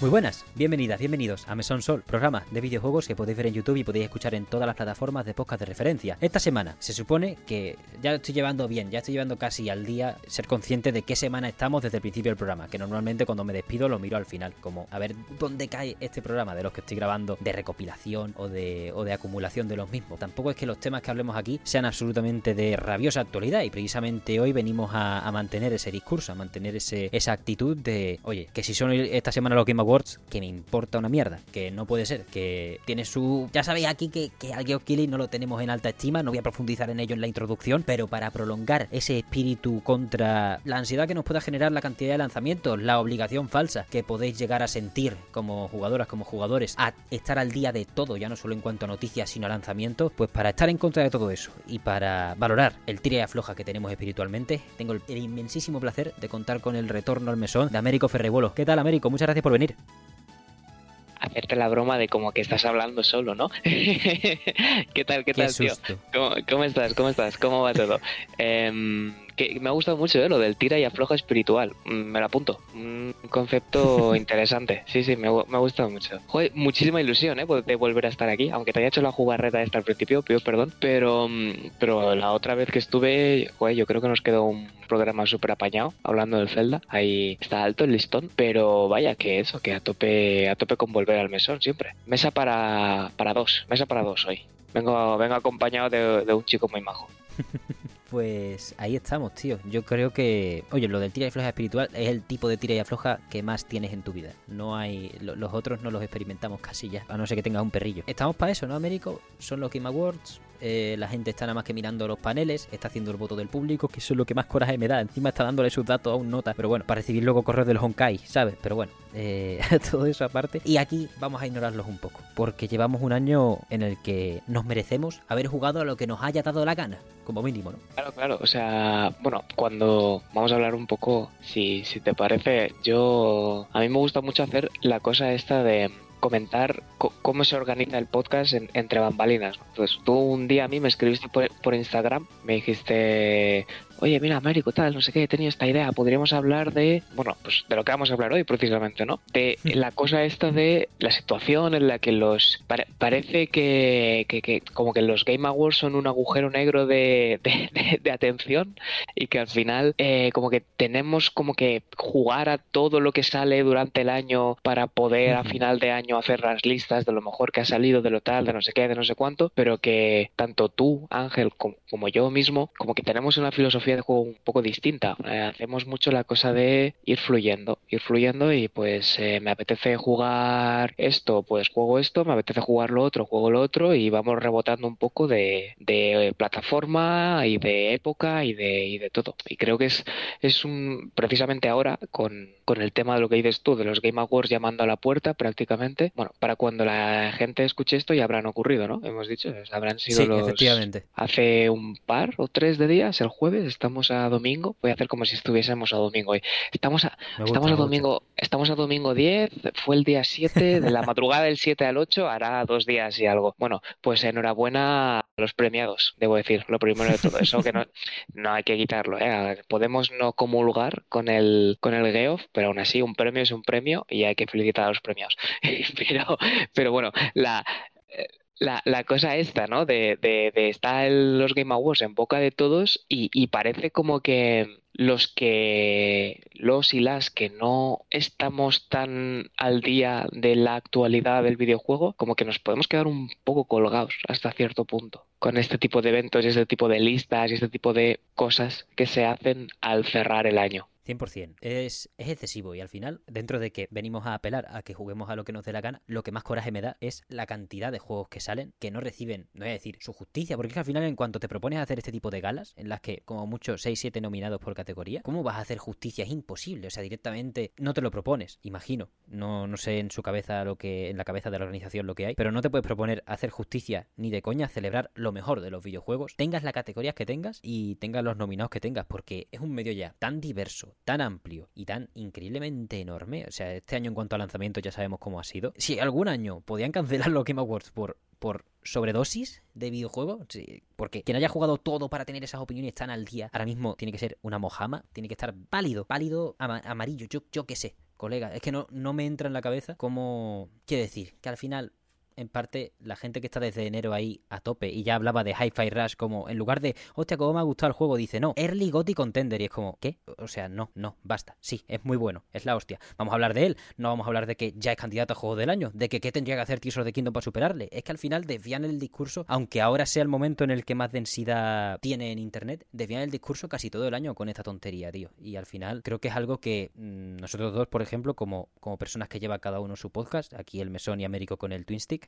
Muy buenas, bienvenidas, bienvenidos a Mesón Sol, programa de videojuegos que podéis ver en YouTube y podéis escuchar en todas las plataformas de podcast de referencia. Esta semana se supone que ya estoy llevando bien, ya estoy llevando casi al día ser consciente de qué semana estamos desde el principio del programa, que normalmente cuando me despido lo miro al final, como a ver dónde cae este programa de los que estoy grabando de recopilación o de, o de acumulación de los mismos. Tampoco es que los temas que hablemos aquí sean absolutamente de rabiosa actualidad y precisamente hoy venimos a, mantener ese discurso, a mantener ese, esa actitud de, oye, que si son esta semana los Game Awards, que me importa una mierda, que no puede ser, que tiene su... Ya sabéis aquí que, que al Geoff Keighley no lo tenemos en alta estima, no voy a profundizar en ello en la introducción, pero para prolongar ese espíritu contra la ansiedad que nos pueda generar la cantidad de lanzamientos, la obligación falsa que podéis llegar a sentir como jugadoras, como jugadores, a estar al día de todo, ya no solo en cuanto a noticias, sino a lanzamientos, pues para estar en contra de todo eso y para valorar el tira y afloja que tenemos espiritualmente, tengo el, inmensísimo placer de contar con el retorno al mesón de Américo Ferrebuelo. ¿Qué tal, Américo? Muchas gracias por venir hacerte la broma de como que estás hablando solo, ¿no? ¿Qué tal, qué, Qué tal, tío? ¿Cómo, cómo estás? ¿Cómo estás? ¿Cómo va todo? que me ha gustado mucho ¿eh? lo del tira y afloja espiritual. Mm, Me lo apunto. Un concepto interesante. Sí, sí, me, ha gustado mucho. Joder, muchísima ilusión, ¿eh? De volver a estar aquí. Aunque te haya hecho la jugarreta esta al principio, pido perdón. Pero, mm, pero la otra vez que estuve, joder, yo creo que nos quedó un programa súper apañado hablando del Zelda. Ahí está alto el listón. Pero vaya que eso, que a tope, a tope con volver al mesón siempre. Mesa para, para dos. Mesa para dos hoy. Vengo, vengo acompañado de, de un chico muy majo. Pues ahí estamos, tío. Yo creo que, oye, lo del tira y afloja espiritual es el tipo de tira y afloja que más tienes en tu vida. No hay, lo- los otros no los experimentamos casi ya, a no ser que tengas un perrillo. Estamos para eso, ¿no, Américo? Son los Game Awards. Eh, la gente está nada más que mirando los paneles, está haciendo el voto del público, que eso es lo que más coraje me da. Encima está dándole sus datos a un nota, pero bueno, para recibir luego correos del Honkai, ¿sabes? Pero bueno, eh, todo eso aparte. Y aquí vamos a ignorarlos un poco, porque llevamos un año en el que nos merecemos haber jugado a lo que nos haya dado la gana, como mínimo, ¿no? Claro, claro. O sea, bueno, cuando vamos a hablar un poco, si, si te parece, yo. A mí me gusta mucho hacer la cosa esta de comentar co- cómo se organiza el podcast en- entre bambalinas. Entonces, tú un día a mí me escribiste por Instagram, me dijiste, oye, mira, Américo, tal, no sé qué, he tenido esta idea, podríamos hablar de, bueno, pues de lo que vamos a hablar hoy precisamente, ¿no? De la cosa esta de la situación en la que los... pare- parece que, que, que como que los Game Awards son un agujero negro de, de- de- de atención y que al final eh, como que tenemos como que jugar a todo lo que sale durante el año para poder a final de año hacer las listas de lo mejor que ha salido, de lo tal, de no sé qué, de no sé cuánto, pero que tanto tú, Ángel, como, como yo mismo, como que tenemos una filosofía de juego un poco distinta. Eh, hacemos mucho la cosa de ir fluyendo, ir fluyendo y pues eh, me apetece jugar esto, pues juego esto, me apetece jugar lo otro, juego lo otro y vamos rebotando un poco de, de plataforma y de época y de, y de todo. Y creo que es, es un, precisamente ahora con, con el tema de lo que dices tú, de los Game Awards llamando a la puerta prácticamente, bueno, para cuando la gente escuche esto ya habrán ocurrido, ¿no? Hemos dicho, habrán sido Sí, los... efectivamente. Hace un par o tres de días, el jueves, estamos a domingo. Voy a hacer como si estuviésemos a domingo hoy. Estamos a, gusta, estamos a domingo, estamos a domingo 10, fue el día 7, de la madrugada del 7 al 8, hará dos días y algo. Bueno, pues enhorabuena a los premiados, debo decir, lo primero de todo eso, que no, no hay que quitarlo, ¿eh? Podemos no comulgar con el, con el Geoff, pero aún así un premio es un premio y hay que felicitar a los premiados. pero, pero bueno, la, la, la cosa esta, ¿no? De, de, de estar los Game Awards en boca de todos y, y parece como que los que, los y las que no estamos tan al día de la actualidad del videojuego, como que nos podemos quedar un poco colgados hasta cierto punto con este tipo de eventos y este tipo de listas y este tipo de cosas que se hacen al cerrar el año. 100%. Es, es excesivo y al final, dentro de que venimos a apelar a que juguemos a lo que nos dé la gana, lo que más coraje me da es la cantidad de juegos que salen que no reciben, no voy a decir su justicia, porque es que al final en cuanto te propones hacer este tipo de galas, en las que como mucho 6-7 nominados por categoría, ¿cómo vas a hacer justicia? Es imposible, o sea, directamente no te lo propones, imagino. No, no sé en su cabeza lo que, en la cabeza de la organización lo que hay, pero no te puedes proponer hacer justicia ni de coña celebrar lo mejor de los videojuegos, tengas las categorías que tengas y tengas los nominados que tengas, porque es un medio ya tan diverso, tan amplio y tan increíblemente enorme. O sea, este año en cuanto a lanzamiento ya sabemos cómo ha sido. Si algún año podían cancelar los Game Awards por, por sobredosis de videojuegos, porque quien haya jugado todo para tener esas opiniones tan al día, ahora mismo tiene que ser una mojama, tiene que estar pálido, pálido, ama- amarillo, yo, yo qué sé. colega, es que no, no me entra en la cabeza cómo... Quiero decir, que al final en parte la gente que está desde enero ahí a tope y ya hablaba de Hi-Fi Rush como en lugar de, hostia, cómo me ha gustado el juego, dice, no, Early Gotti Contender y es como, ¿qué? O sea, no, no, basta, sí, es muy bueno, es la hostia. Vamos a hablar de él, no vamos a hablar de que ya es candidato a juego del año, de que qué tendría que hacer Tears the Kingdom para superarle. Es que al final desvían el discurso, aunque ahora sea el momento en el que más densidad tiene en internet, desvían el discurso casi todo el año con esta tontería, tío. Y al final creo que es algo que mmm, nosotros dos, por ejemplo, como, como personas que lleva cada uno su podcast, aquí el Mesón y Américo con el Twin Stick,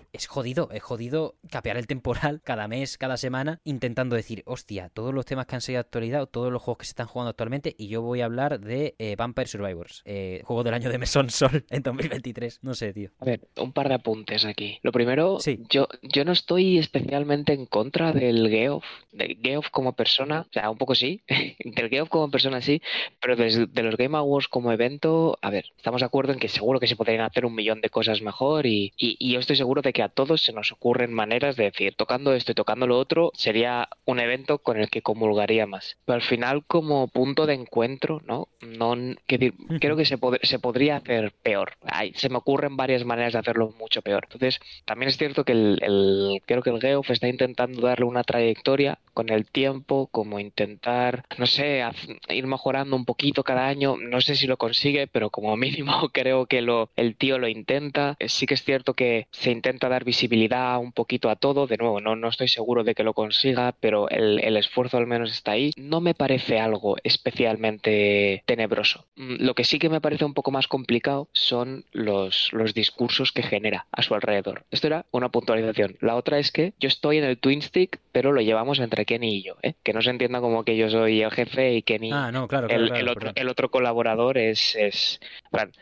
es jodido, es jodido capear el temporal cada mes, cada semana, intentando decir, hostia, todos los temas que han sido de actualidad, todos los juegos que se están jugando actualmente, y yo voy a hablar de eh, Vampire Survivors, eh, juego del año de Mesón Sol en 2023. No sé, tío. A ver, un par de apuntes aquí. Lo primero, sí. yo, yo no estoy especialmente en contra del Geoff, del Geoff como persona, o sea, un poco sí, del Geoff como persona sí, pero de, de los Game Awards como evento, a ver, estamos de acuerdo en que seguro que se podrían hacer un millón de cosas mejor y, y, y yo estoy seguro de que a todos se nos ocurren maneras de decir, tocando esto y tocando lo otro, sería un evento con el que comulgaría más. Pero al final, como punto de encuentro, ¿no? no que, creo que se, pod se podría hacer peor. Ay, se me ocurren varias maneras de hacerlo mucho peor. Entonces, también es cierto que el, el creo que el Geoff está intentando darle una trayectoria con el tiempo, como intentar, no sé, ir mejorando un poquito cada año. No sé si lo consigue, pero como mínimo creo que lo, el tío lo intenta. Sí que es cierto que se intenta dar visibilidad un poquito a todo. De nuevo, no, no estoy seguro de que lo consiga, pero el, el esfuerzo al menos está ahí. No me parece algo especialmente tenebroso. Lo que sí que me parece un poco más complicado son los, los discursos que genera a su alrededor. Esto era una puntualización. La otra es que yo estoy en el Twin Stick, pero lo llevamos entre Kenny y yo. ¿eh? Que no se entienda como que yo soy el jefe y Kenny, ah, no, claro, el, claro, el, otro, el, otro, colaborador, es. es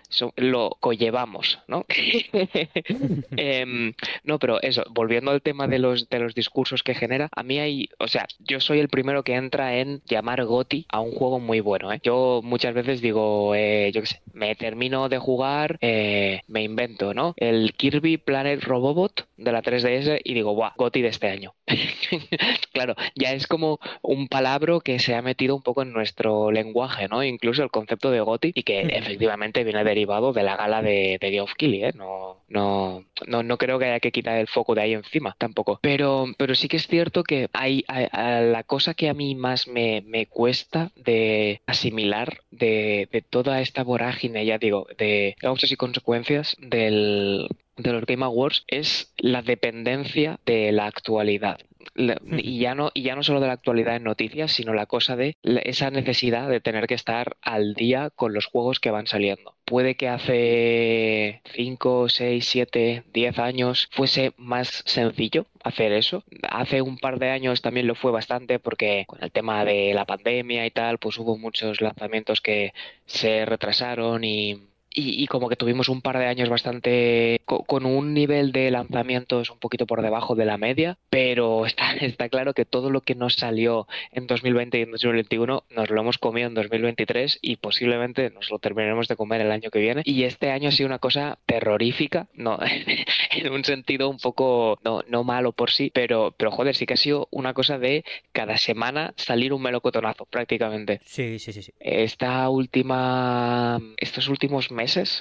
so, lo conllevamos, ¿no? eh, no, pero eso, volviendo al tema de los, de los discursos que genera, a mí hay. O sea, yo soy el primero que entra en llamar Goti a un juego muy bueno. ¿eh? Yo muchas veces digo, eh, yo qué sé, me termino de jugar, eh, me invento, ¿no? El Kirby Planet Robobot de la 3DS y digo, ¡guau! Goti de este año. claro, ya es como un palabra que se ha metido un poco en nuestro lenguaje, ¿no? Incluso el concepto de Goti y que efectivamente viene derivado de la gala de, de Geoff Keighley, ¿eh? No, no, no, no, creo que que quitar el foco de ahí encima, tampoco. Pero, pero sí que es cierto que hay la cosa que a mí más me, me cuesta de asimilar de, de, toda esta vorágine, ya digo, de causas y consecuencias del, de los Game Awards es la dependencia de la actualidad. Y ya, no, y ya no solo de la actualidad en noticias, sino la cosa de esa necesidad de tener que estar al día con los juegos que van saliendo. Puede que hace 5, 6, 7, 10 años fuese más sencillo hacer eso. Hace un par de años también lo fue bastante porque con el tema de la pandemia y tal, pues hubo muchos lanzamientos que se retrasaron y y, y, como que tuvimos un par de años bastante con, con, un nivel de lanzamientos un poquito por debajo de la media, pero está, está claro que todo lo que nos salió en 2020 y en 2021 nos lo hemos comido en 2023 y posiblemente nos lo terminaremos de comer el año que viene. Y este año ha sido una cosa terrorífica, no, en un sentido un poco no, no malo por sí, pero, pero joder, sí que ha sido una cosa de cada semana salir un melocotonazo prácticamente. Sí, sí, sí. sí. Esta última, estos últimos meses,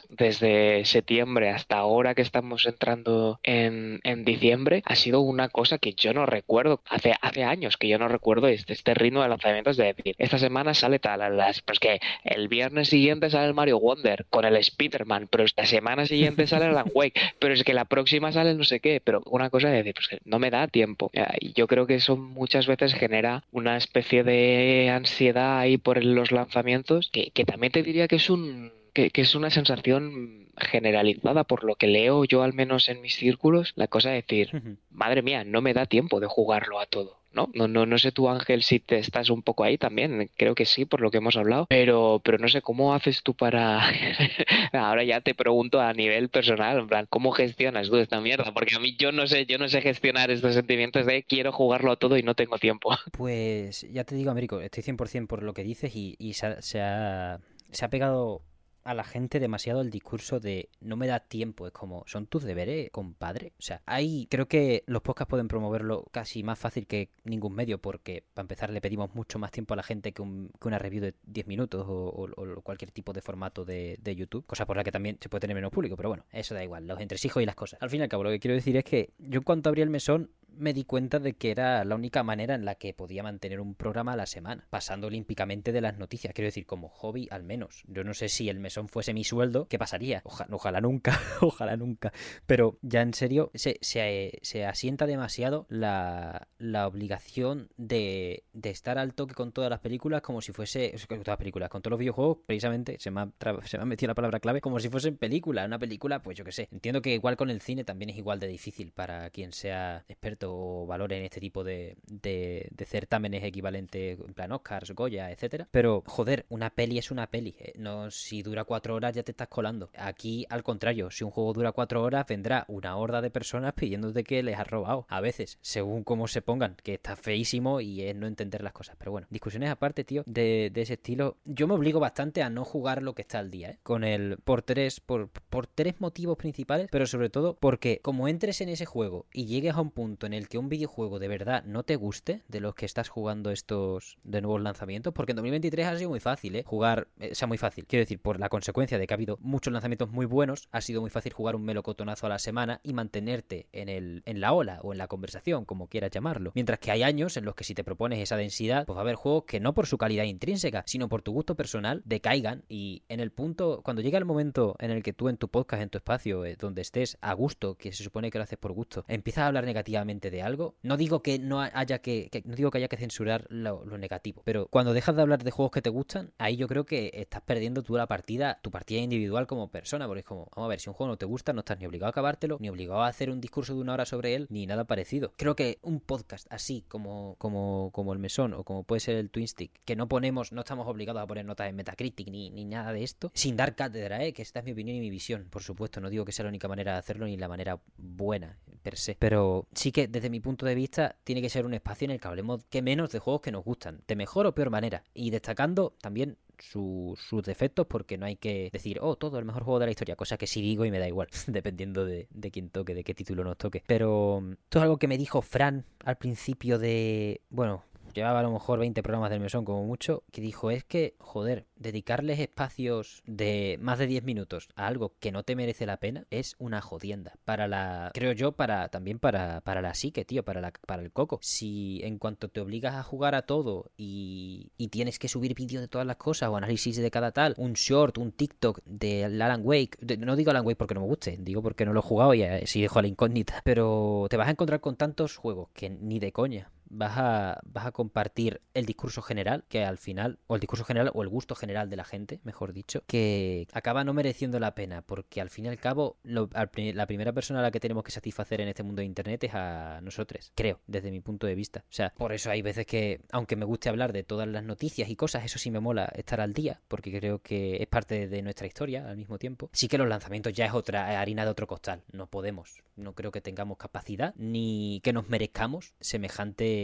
desde septiembre hasta ahora que estamos entrando en, en, diciembre, ha sido una cosa que yo no recuerdo, hace, hace años que yo no recuerdo este, este ritmo de lanzamientos de decir, esta semana sale tal, las, pues que el viernes siguiente sale el Mario Wonder con el Spider-Man, pero esta semana siguiente sale el Wake, pero es que la próxima sale no sé qué, pero una cosa de decir, pues que no me da tiempo. Y yo creo que eso muchas veces genera una especie de ansiedad ahí por los lanzamientos, que, que también te diría que es un que, que, es una sensación generalizada por lo que leo yo al menos en mis círculos, la cosa de decir, uh -huh. madre mía, no me da tiempo de jugarlo a todo. ¿no? No, no, no sé tú, Ángel, si te estás un poco ahí también, creo que sí, por lo que hemos hablado, pero, pero no sé cómo haces tú para... Ahora ya te pregunto a nivel personal, en plan, ¿cómo gestionas tú esta mierda? Porque a mí yo no sé, yo no sé gestionar estos sentimientos de quiero jugarlo a todo y no tengo tiempo. Pues ya te digo, Américo, estoy 100% por lo que dices y, y se, ha, se ha pegado a la gente demasiado el discurso de no me da tiempo. Es como, son tus deberes, compadre. O sea, ahí creo que los podcasts pueden promoverlo casi más fácil que ningún medio, porque para empezar le pedimos mucho más tiempo a la gente que, una review de 10 minutos o, cualquier tipo de formato de, de, YouTube, cosa por la que también se puede tener menos público, pero bueno, eso da igual, los entresijos y las cosas. Al fin y al cabo, lo que quiero decir es que yo en cuanto abrí el mesón, me di cuenta de que era la única manera en la que podía mantener un programa a la semana, pasando olímpicamente de las noticias, quiero decir, como hobby al menos. Yo no sé si el mesón fuese mi sueldo, ¿qué pasaría? ojalá nunca, ojalá nunca. Pero ya en serio, se, se, asienta demasiado la, la obligación de, de, estar al toque con todas las películas como si fuese, con todas las películas, con todos los videojuegos, precisamente, se me, ha, se me ha metido la palabra clave, como si fuesen películas. Una película, pues yo qué sé. Entiendo que igual con el cine también es igual de difícil para quien sea experto o valore en este tipo de, de, certámenes equivalentes, en plan Oscars, Goya, etcétera. Pero, joder, una peli es una peli. Eh, no, si dura cuatro horas ya te estás colando. Aquí, al contrario, si un juego dura cuatro horas, vendrá una horda de personas pidiéndote que les has robado. A veces, según cómo se pongan, que está feísimo y es no entender las cosas. Pero bueno, discusiones aparte, tío, de, ese estilo. Yo me obligo bastante a no jugar lo que está al día, ¿eh? Con el por tres, por tres motivos principales, pero sobre todo porque como entres en ese juego y llegues a un punto en el que un videojuego de verdad no te guste de los que estás jugando estos de nuevos lanzamientos, porque en 2023 ha sido muy fácil, ¿eh? Jugar, eh, sea, muy fácil. Quiero decir, por la consecuencia de que ha habido muchos lanzamientos muy buenos, ha sido muy fácil jugar un melocotonazo a la semana y mantenerte en, el, en la ola o en la conversación, como quieras llamarlo. Mientras que hay años en los que si te propones esa densidad, pues va a haber juegos que no por su calidad intrínseca, sino por tu gusto personal, decaigan y en el punto, cuando llega el momento en el que tú en tu podcast, en tu espacio, eh, donde estés a gusto, que se supone que lo haces por gusto, empiezas a hablar negativamente de algo, no digo que no haya que, no digo que haya que censurar lo, negativo, pero cuando dejas de hablar de juegos que te gustan, ahí yo creo que estás perdiendo tú la partida, tu partida individual como persona, porque es como, vamos a ver, si un juego no te gusta, no estás ni obligado a acabártelo, ni obligado a hacer un discurso de una hora sobre él, ni nada parecido. Creo que un podcast así como, como, como el Mesón o como puede ser el Twinstick, que no ponemos, no estamos obligados a poner notas en Metacritic ni, ni nada de esto, sin dar cátedra, ¿eh? que esta es mi opinión y mi visión, por supuesto, no digo que sea la única manera de hacerlo ni la manera buena per se, pero sí que desde mi punto de vista tiene que ser un espacio en el que hablemos que menos de juegos que nos gustan, de mejor o peor manera, y destacando también sus defectos porque no hay que decir, oh, todo el mejor juego de la historia, cosa que sí digo y me da igual, dependiendo de, de quién toque, de qué título nos toque. Pero mm, esto es algo que me dijo Fran al principio de, bueno, llevaba a lo mejor 20 programas del mesón como mucho, que dijo, es que, joder, dedicarles espacios de más de 10 minutos a algo que no te merece la pena es una jodienda. Para la, creo yo, para también para, para la psique, tío, para, la, para el coco. Si en cuanto te obligas a jugar a todo y, y tienes que subir vídeos de todas las cosas o análisis de cada tal, un short, un TikTok de Alan Wake, no digo Alan Wake porque no me guste, digo porque no lo he jugado y así dejo la incógnita, pero te vas a encontrar con tantos juegos que ni de coña vas a, vas a compartir el discurso general, que al final, o el discurso general, o el gusto general de la gente, mejor dicho, que acaba no mereciendo la pena, porque al fin y al cabo, la primera persona a la que tenemos que satisfacer en este mundo de Internet es a nosotros, creo, desde mi punto de vista. O sea, por eso hay veces que, aunque me guste hablar de todas las noticias y cosas, eso sí me mola estar al día, porque creo que es parte de nuestra historia al mismo tiempo. Sí que los lanzamientos ya es otra harina de otro costal, no podemos, no creo que tengamos capacidad, ni que nos merezcamos semejante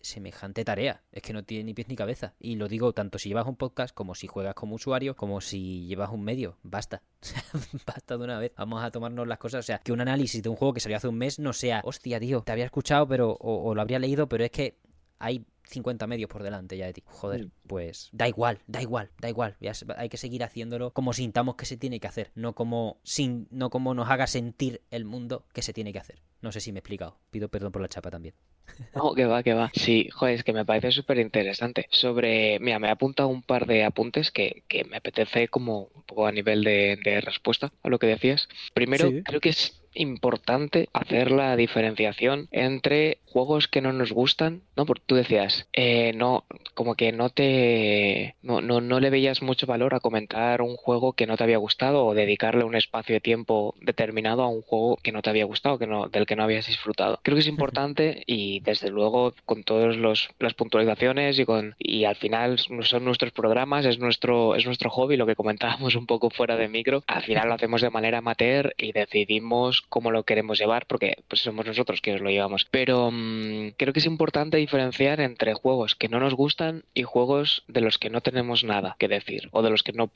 semejante tarea. Es que no tiene ni pies ni cabeza. Y lo digo tanto si llevas un podcast como si juegas como usuario, como si llevas un medio. Basta. Basta de una vez. Vamos a tomarnos las cosas. O sea, que un análisis de un juego que salió hace un mes no sea, hostia, tío, te había escuchado pero o, lo habría leído, pero es que hay 50 medios por delante ya de ti. Joder, pues da igual, da igual, da igual. hay que seguir haciéndolo como sintamos que se tiene que hacer, no como, sin, no como nos haga sentir el mundo que se tiene que hacer. No sé si me he explicado. Pido perdón por la chapa también. No, que va, que va. Sí, joder, es que me parece súper interesante. Sobre, mira, me he apuntado un par de apuntes que, que me apetece como un poco a nivel de, de respuesta a lo que decías. Primero, creo que es importante hacer la diferenciación entre juegos que no nos gustan, ¿no? Porque tú decías, eh, no, como que no te, no, no, no, le veías mucho valor a comentar un juego que no te había gustado o dedicarle un espacio de tiempo determinado a un juego que no te había gustado, que no, del que no habías disfrutado. Creo que es importante y desde luego con todas las puntualizaciones y con, y al final son nuestros programas, es nuestro, es nuestro hobby, lo que comentábamos un poco fuera de micro, al final lo hacemos de manera amateur y decidimos cómo lo queremos llevar porque pues somos nosotros quienes lo llevamos. Pero mm, creo que es importante diferenciar entre juegos que no nos gustan y juegos de los que no tenemos nada que decir o de los que no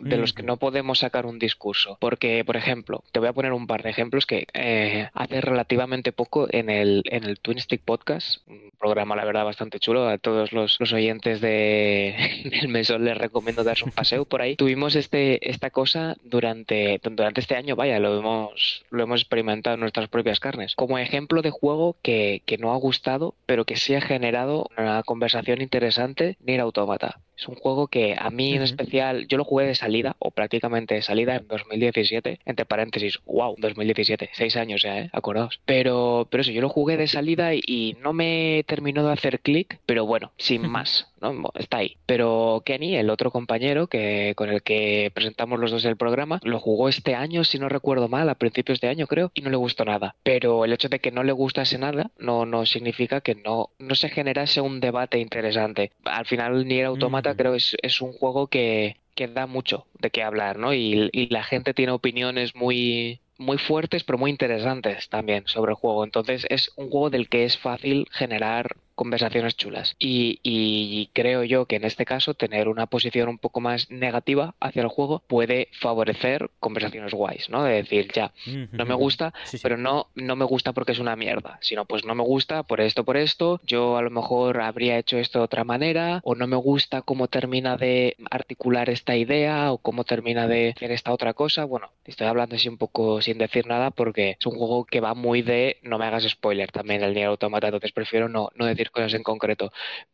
de los que no podemos sacar un discurso. Porque, por ejemplo, te voy a poner un par de ejemplos que eh, hace relativamente poco en el, en el Twin Stick Podcast, un programa la verdad bastante chulo, a todos los, oyentes de, del mesón les recomiendo darse un paseo por ahí. Tuvimos este, esta cosa durante, durante este año, vaya, lo hemos, lo hemos experimentado en nuestras propias carnes. Como ejemplo de juego que, que no ha gustado, pero que sí ha generado una conversación interesante, Nier Automata. Es un juego que a mí en especial, yo lo jugué de salida, o prácticamente de salida en 2017, entre paréntesis, wow, 2017, seis años ya, ¿eh? Acordaos. Pero, pero eso, yo lo jugué de salida y, no me terminó de hacer clic, pero bueno, sin más, ¿no? Está ahí. Pero Kenny, el otro compañero que, con el que presentamos los dos el programa, lo jugó este año, si no recuerdo mal, a principios de año creo, y no le gustó nada. Pero el hecho de que no le gustase nada no, no significa que no, no se generase un debate interesante. Al final, ni era Automata creo es, es un juego que, que da mucho de qué hablar, ¿no? Y, y, la gente tiene opiniones muy, muy fuertes, pero muy interesantes también sobre el juego. Entonces es un juego del que es fácil generar conversaciones chulas. Y, creo yo que en este caso tener una posición un poco más negativa hacia el juego puede favorecer conversaciones guays, ¿no? De decir, ya, no me gusta, pero no, no me gusta porque es una mierda, sino pues no me gusta por esto, por esto, yo a lo mejor habría hecho esto de otra manera, o no me gusta cómo termina de articular esta idea, o cómo termina de hacer esta otra cosa. Bueno, estoy hablando así un poco sin decir nada porque es un juego que va muy de no me hagas spoiler también el Nier Automata, entonces prefiero no, no decir cosas en concreto.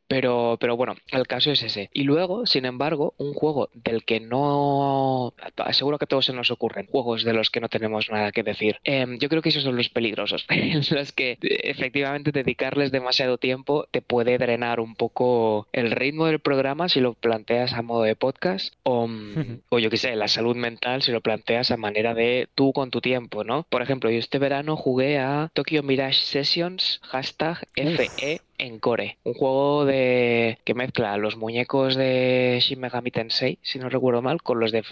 Pero, pero bueno, el caso es ese. Y luego, sin embargo, un juego del que no... Seguro que todos se nos ocurren. Juegos de los que no tenemos nada que decir. Em, yo creo que esos son los peligrosos. los que efectivamente dedicarles demasiado tiempo te puede drenar un poco el ritmo del programa si lo planteas a modo de podcast. O, o yo qué sé, la salud mental si lo planteas a manera de tú con tu tiempo, ¿no? Por ejemplo, yo este verano jugué a Tokyo Mirage Sessions, hashtag FE en Core, un juego de que mezcla los muñecos de Shin Megami Tensei, si no recuerdo mal, con los de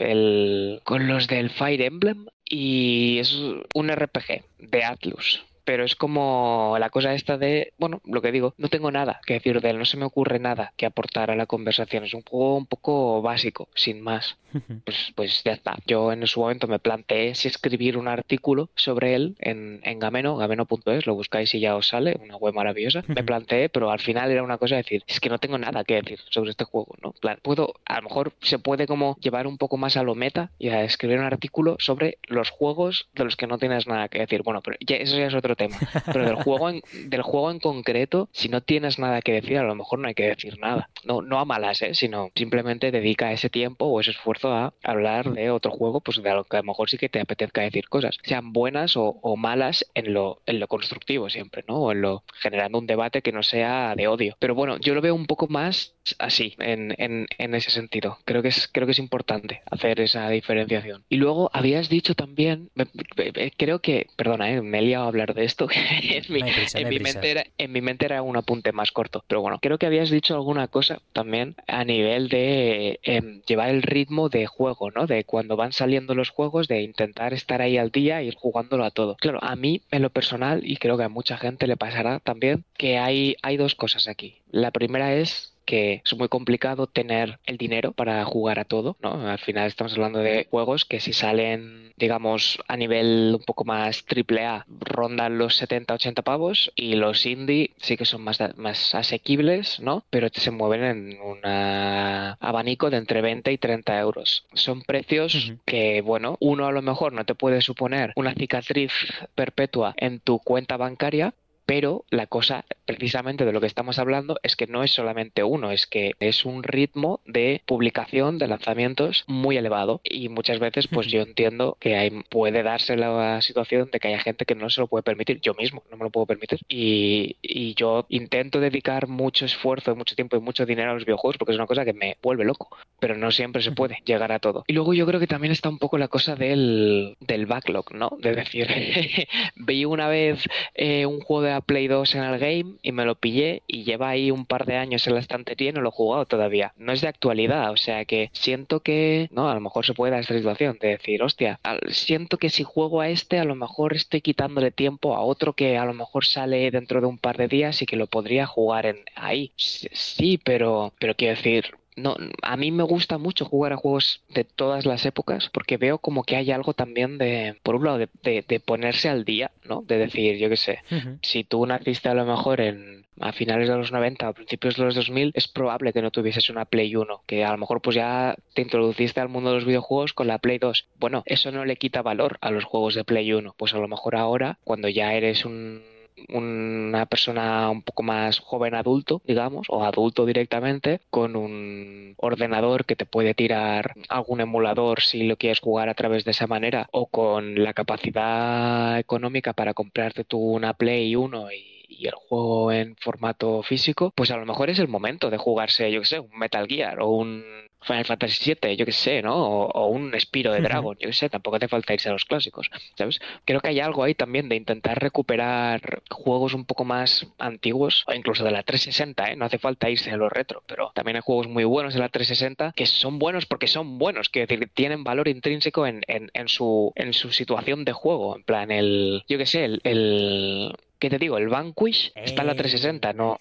del Fire Emblem y es un RPG de Atlus pero es como la cosa esta de, bueno, lo que digo, no tengo nada que decir de él, no se me ocurre nada que aportar a la conversación, es un juego un poco básico, sin más. Pues, pues ya está. Yo en su momento me planteé si escribir un artículo sobre él en, en Gameno, gameno.es, lo buscáis y ya os sale, una web maravillosa. Me planteé, pero al final era una cosa de decir, es que no tengo nada que decir sobre este juego, ¿no? plan, puedo, a lo mejor se puede como llevar un poco más a lo meta y a escribir un artículo sobre los juegos de los que no tienes nada que decir. Bueno, pero ya, eso ya es otro tema. Pero del juego, en, del juego en concreto, si no tienes nada que decir, a lo mejor no hay que decir nada. No, no a malas, ¿eh? sino simplemente dedica ese tiempo o ese esfuerzo a hablar de otro juego, pues de lo que a lo mejor sí que te apetezca decir cosas, sean buenas o, malas en lo, en lo constructivo siempre, ¿no? O en lo generando un debate que no sea de odio. Pero bueno, yo lo veo un poco más así, en, en, en ese sentido. Creo que es, creo que es importante hacer esa diferenciación. Y luego habías dicho también, creo que, perdona, ¿eh? me he liado a hablar de esto, en, mi, en, mi mente era, en mi mente era un apunte más corto. Pero bueno, creo que habías dicho alguna cosa también a nivel de em, llevar el ritmo de juego, ¿no? De cuando van saliendo los juegos, de intentar estar ahí al día y ir jugándolo a todo. Claro, a mí en lo personal, y creo que a mucha gente le pasará también, que hay, hay dos cosas aquí. La primera es que es muy complicado tener el dinero para jugar a todo, ¿no? Al final estamos hablando de juegos que si salen, digamos, a nivel un poco más triple A, rondan los 70-80 pavos y los indie sí que son más, más asequibles, ¿no? Pero se mueven en un abanico de entre 20 y 30 euros. Son precios que, bueno, uno a lo mejor no te puede suponer una cicatriz perpetua en tu cuenta bancaria, pero la cosa, precisamente de lo que estamos hablando, es que no es solamente uno, es que es un ritmo de publicación, de lanzamientos muy elevado. Y muchas veces, pues yo entiendo que hay, puede darse la situación de que haya gente que no se lo puede permitir. Yo mismo no me lo puedo permitir. Y, y yo intento dedicar mucho esfuerzo, mucho tiempo y mucho dinero a los videojuegos porque es una cosa que me vuelve loco. Pero no siempre se puede llegar a todo. Y luego yo creo que también está un poco la cosa del, del backlog, ¿no? De decir, vi una vez eh, un juego de la Play 2 en el game y me lo pillé y lleva ahí un par de años en la estantería y no lo he jugado todavía. No es de actualidad, o sea que siento que, no, a lo mejor se puede dar esta situación de decir, hostia, siento que si juego a este a lo mejor estoy quitándole tiempo a otro que a lo mejor sale dentro de un par de días y que lo podría jugar en ahí. Sí, pero, pero quiero decir, no, a mí me gusta mucho jugar a juegos de todas las épocas porque veo como que hay algo también de, por un lado, de, ponerse al día, ¿no? De decir, yo qué sé, si tú naciste a lo mejor en a finales de los 90 o principios de los 2000, es probable que no tuvieses una Play 1, que a lo mejor pues ya te introduciste al mundo de los videojuegos con la Play 2. Bueno, eso no le quita valor a los juegos de Play 1, pues a lo mejor ahora, cuando ya eres un una persona un poco más joven adulto, digamos, o adulto directamente, con un ordenador que te puede tirar algún emulador si lo quieres jugar a través de esa manera, o con la capacidad económica para comprarte tú una Play 1 y y el juego en formato físico, pues a lo mejor es el momento de jugarse, yo que sé, un Metal Gear o un Final Fantasy VII, yo que sé, ¿no? O, un Spiro de Dragon, yo que sé, tampoco te falta irse a los clásicos, ¿sabes? Creo que hay algo ahí también de intentar recuperar juegos un poco más antiguos, o incluso de la 360, ¿eh? No hace falta irse a los retro, pero también hay juegos muy buenos de la 360 que son buenos porque son buenos, que decir, tienen valor intrínseco en, en, en, su, en su situación de juego, en plan, el, yo que sé, el, el ¿qué te digo? El Vanquish está en la 360, no,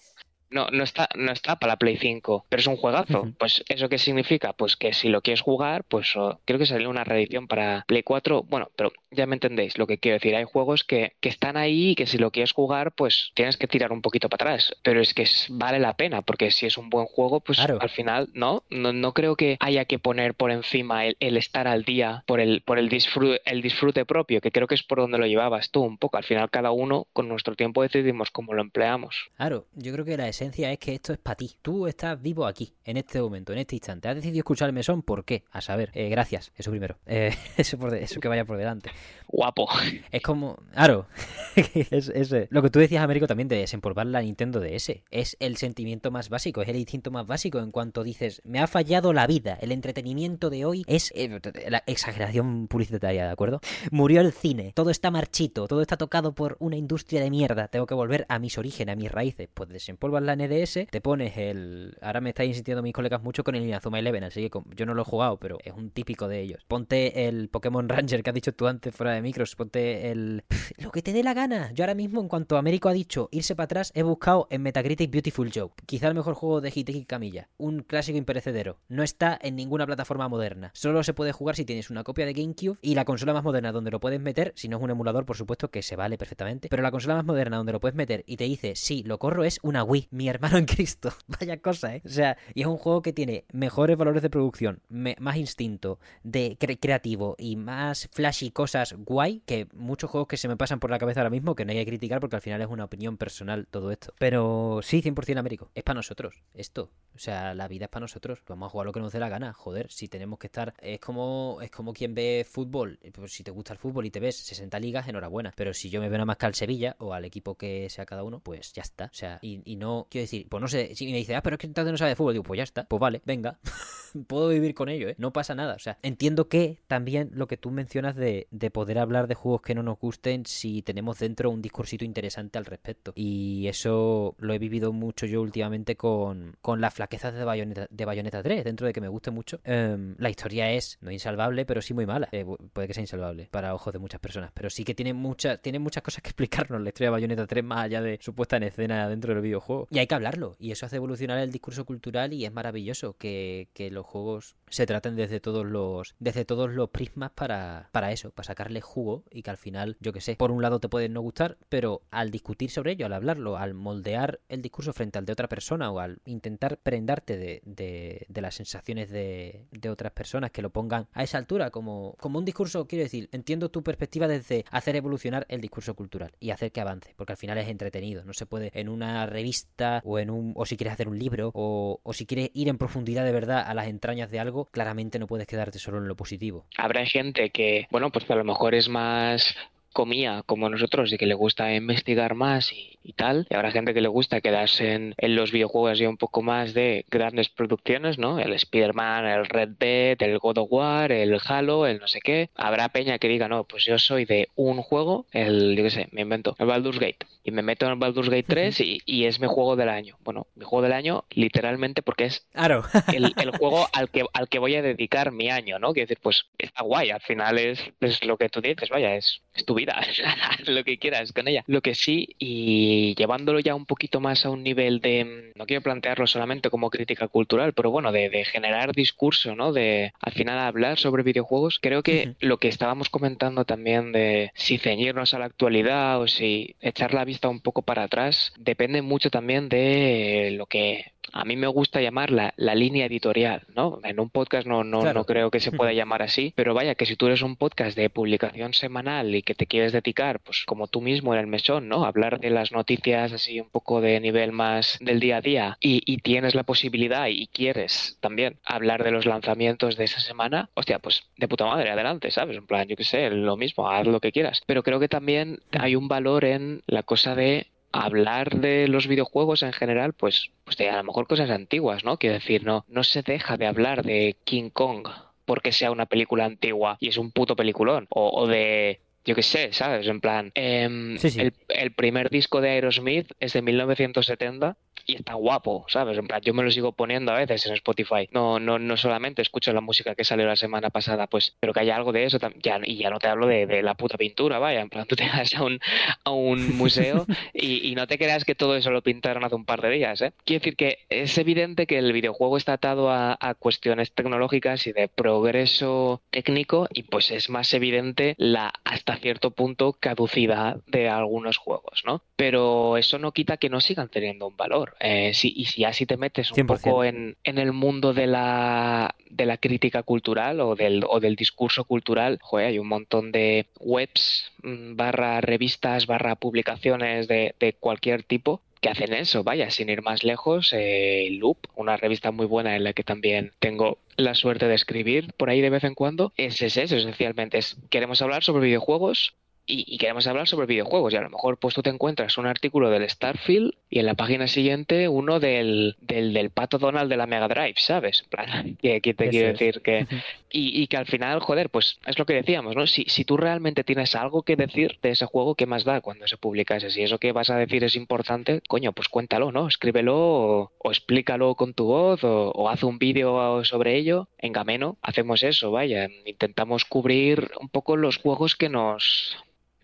no, no está, no está para la Play 5, pero es un juegazo. Pues eso qué significa? Pues que si lo quieres jugar, pues creo que salió una reedición para Play 4. Bueno, pero ya me entendéis lo que quiero decir. Hay juegos que, que están ahí y que si lo quieres jugar, pues tienes que tirar un poquito para atrás. Pero es que vale la pena, porque si es un buen juego, pues al final, ¿no? ¿no? No creo que haya que poner por encima el, el estar al día por el, por el disfrute, el disfrute propio, que creo que es por donde lo llevabas tú un poco. Al final, cada uno con nuestro tiempo decidimos cómo lo empleamos. Claro, yo creo que la esencia es que esto es para ti. Tú estás vivo aquí, en este momento, en este instante. Has decidido escuchar el mesón, ¿por qué? A saber, eh, gracias, eso primero. Eh, eso, por eso que vaya por delante. Guapo. Es como, claro, es, lo que tú decías, Américo, también de desempolvar la Nintendo DS. Es el sentimiento más básico, es el instinto más básico en cuanto dices, me ha fallado la vida, el entretenimiento de hoy es eh, la exageración publicitaria, ¿de acuerdo? Murió el cine, todo está marchito, todo está tocado por una industria de mierda, tengo que volver a mis orígenes, a mis raíces. Pues desempolvas la NDS te pones el. Ahora me estáis insistiendo mis colegas mucho con el Inazuma Eleven, así que yo no lo he jugado, pero es un típico de ellos. Ponte el Pokémon Ranger que has dicho tú antes fuera de micros, ponte el. Lo que te dé la gana. Yo ahora mismo, en cuanto Américo ha dicho irse para atrás, he buscado en Metacritic Beautiful Joe. Quizá el mejor juego de Hideki Camilla. Un clásico imperecedero. No está en ninguna plataforma moderna. Solo se puede jugar si tienes una copia de GameCube y la consola más moderna donde lo puedes meter, si no es un emulador, por supuesto que se vale perfectamente. Pero la consola más moderna donde lo puedes meter y te dice, sí, lo corro es una Wii. Mi hermano en Cristo. Vaya cosa, ¿eh? O sea, y es un juego que tiene mejores valores de producción, más instinto de creativo y más flashy cosas guay que muchos juegos que se me pasan por la cabeza ahora mismo que no hay que criticar porque al final es una opinión personal todo esto. Pero sí, 100% Américo. Es para nosotros, esto. O sea, la vida es para nosotros. Vamos a jugar lo que nos dé la gana. Joder, si tenemos que estar... Es como, es como quien ve fútbol. Pues si te gusta el fútbol y te ves 60 ligas, enhorabuena. Pero si yo me veo nada más que al Sevilla o al equipo que sea cada uno, pues ya está. O sea, y, no... Quiero decir, pues no sé, si me dice, ah, pero es que entonces no sabe de fútbol, digo, pues ya está, pues vale, venga, puedo vivir con ello, ¿eh? No pasa nada, o sea, entiendo que también lo que tú mencionas de poder hablar de juegos que no nos gusten si tenemos dentro un discursito interesante al respecto. Y eso lo he vivido mucho yo últimamente con, con las flaquezas de Bayonetta, de Bayonetta 3, dentro de que me guste mucho. Em, la historia es no insalvable, pero sí muy mala. Eh, puede que sea insalvable para ojos de muchas personas, pero sí que tiene, mucha, tiene muchas cosas que explicarnos la historia de Bayonetta 3 más allá de su puesta en escena dentro del videojuego. Y hay que hablarlo, y eso hace evolucionar el discurso cultural y es maravilloso que, los juegos se traten desde todos los desde todos los prismas para, para eso, para sacarle jugo y que al final, yo que sé, por un lado te pueden no gustar, pero al discutir sobre ello, al hablarlo, al moldear el discurso frente al de otra persona o al intentar prendarte de, de, las sensaciones de, de, otras personas que lo pongan a esa altura como, como un discurso, quiero decir, entiendo tu perspectiva desde hacer evolucionar el discurso cultural y hacer que avance, porque al final es entretenido, no se puede en una revista o en un o si quieres hacer un libro o, o si quieres ir en profundidad de verdad a las entrañas de algo, claramente no puedes quedarte solo en lo positivo. Habrá gente que, bueno, pues a lo mejor es más comía como nosotros y que le gusta investigar más y, tal. Y habrá gente que le gusta quedarse en, en, los videojuegos y un poco más de grandes producciones, ¿no? El Spider-Man, el Red Dead, el God of War, el Halo, el no sé qué. Habrá peña que diga, no, pues yo soy de un juego, el, yo qué sé, me invento, el Baldur's Gate. Y me meto en el Baldur's Gate 3 y, y es mi juego del año. Bueno, mi juego del año literalmente porque es claro. el, el, juego al que, al que voy a dedicar mi año, ¿no? Quiero decir, pues está guay, al final es, es lo que tú dices, vaya, es, es tu vida, lo que quieras con ella. Lo que sí, y llevándolo ya un poquito más a un nivel de, no quiero plantearlo solamente como crítica cultural, pero bueno, de, de generar discurso, ¿no? De al final hablar sobre videojuegos, creo que lo que estábamos comentando también de si ceñirnos a la actualidad o si echar la vista un poco para atrás, depende mucho también de lo que a mí me gusta llamar la, la línea editorial, ¿no? En un podcast no, no, no creo que se pueda llamar así, pero vaya, que si tú eres un podcast de publicación semanal y que te quieres dedicar, pues como tú mismo en el mesón, ¿no? Hablar de las noticias así un poco de nivel más del día a día y, y tienes la posibilidad y quieres también hablar de los lanzamientos de esa semana, hostia, pues de puta madre, adelante, ¿sabes? En plan, yo qué sé, lo mismo, haz lo que quieras. Pero creo que también hay un valor en la cosa de hablar de los videojuegos en general, pues, pues de a lo mejor cosas antiguas, ¿no? Quiero decir, no, no se deja de hablar de King Kong porque sea una película antigua y es un puto peliculón. O, o de yo qué sé, ¿sabes? En plan, eh, Sí, sí. El, el, primer disco de Aerosmith es de 1970 y está guapo, ¿sabes? En plan, yo me lo sigo poniendo a veces en Spotify. No, no, no solamente escucho la música que salió la semana pasada, pues, pero que haya algo de eso ya, y ya no te hablo de, de, la puta pintura, vaya. En plan, tú te vas a un, a un museo y, y, no te creas que todo eso lo pintaron hace un par de días, ¿eh? Quiero decir que es evidente que el videojuego está atado a, a cuestiones tecnológicas y de progreso técnico y pues es más evidente la hasta cierto punto caducidad de algunos juegos, ¿no? Pero eso no quita que no sigan teniendo un valor. Eh, si, y si así te metes un 100%. poco en, en, el mundo de la, de la crítica cultural o del, o del discurso cultural, joder, hay un montón de webs mm, barra revistas barra publicaciones de, de cualquier tipo que hacen eso, vaya, sin ir más lejos, eh, Loop, una revista muy buena en la que también tengo la suerte de escribir por ahí de vez en cuando, es, esencialmente, es, queremos hablar sobre videojuegos, y, y, queremos hablar sobre videojuegos y a lo mejor pues tú te encuentras un artículo del Starfield y en la página siguiente uno del, del, del pato Donald de la Mega Drive, ¿sabes? En plan, que, que te quiero decir que... Y, y, que al final, joder, pues es lo que decíamos, ¿no? Si, si tú realmente tienes algo que decir de ese juego, ¿qué más da cuando se publica ese? Si eso que vas a decir es importante, coño, pues cuéntalo, ¿no? Escríbelo o, o explícalo con tu voz o, o haz un vídeo sobre ello. En Gameno hacemos eso, vaya, intentamos cubrir un poco los juegos que nos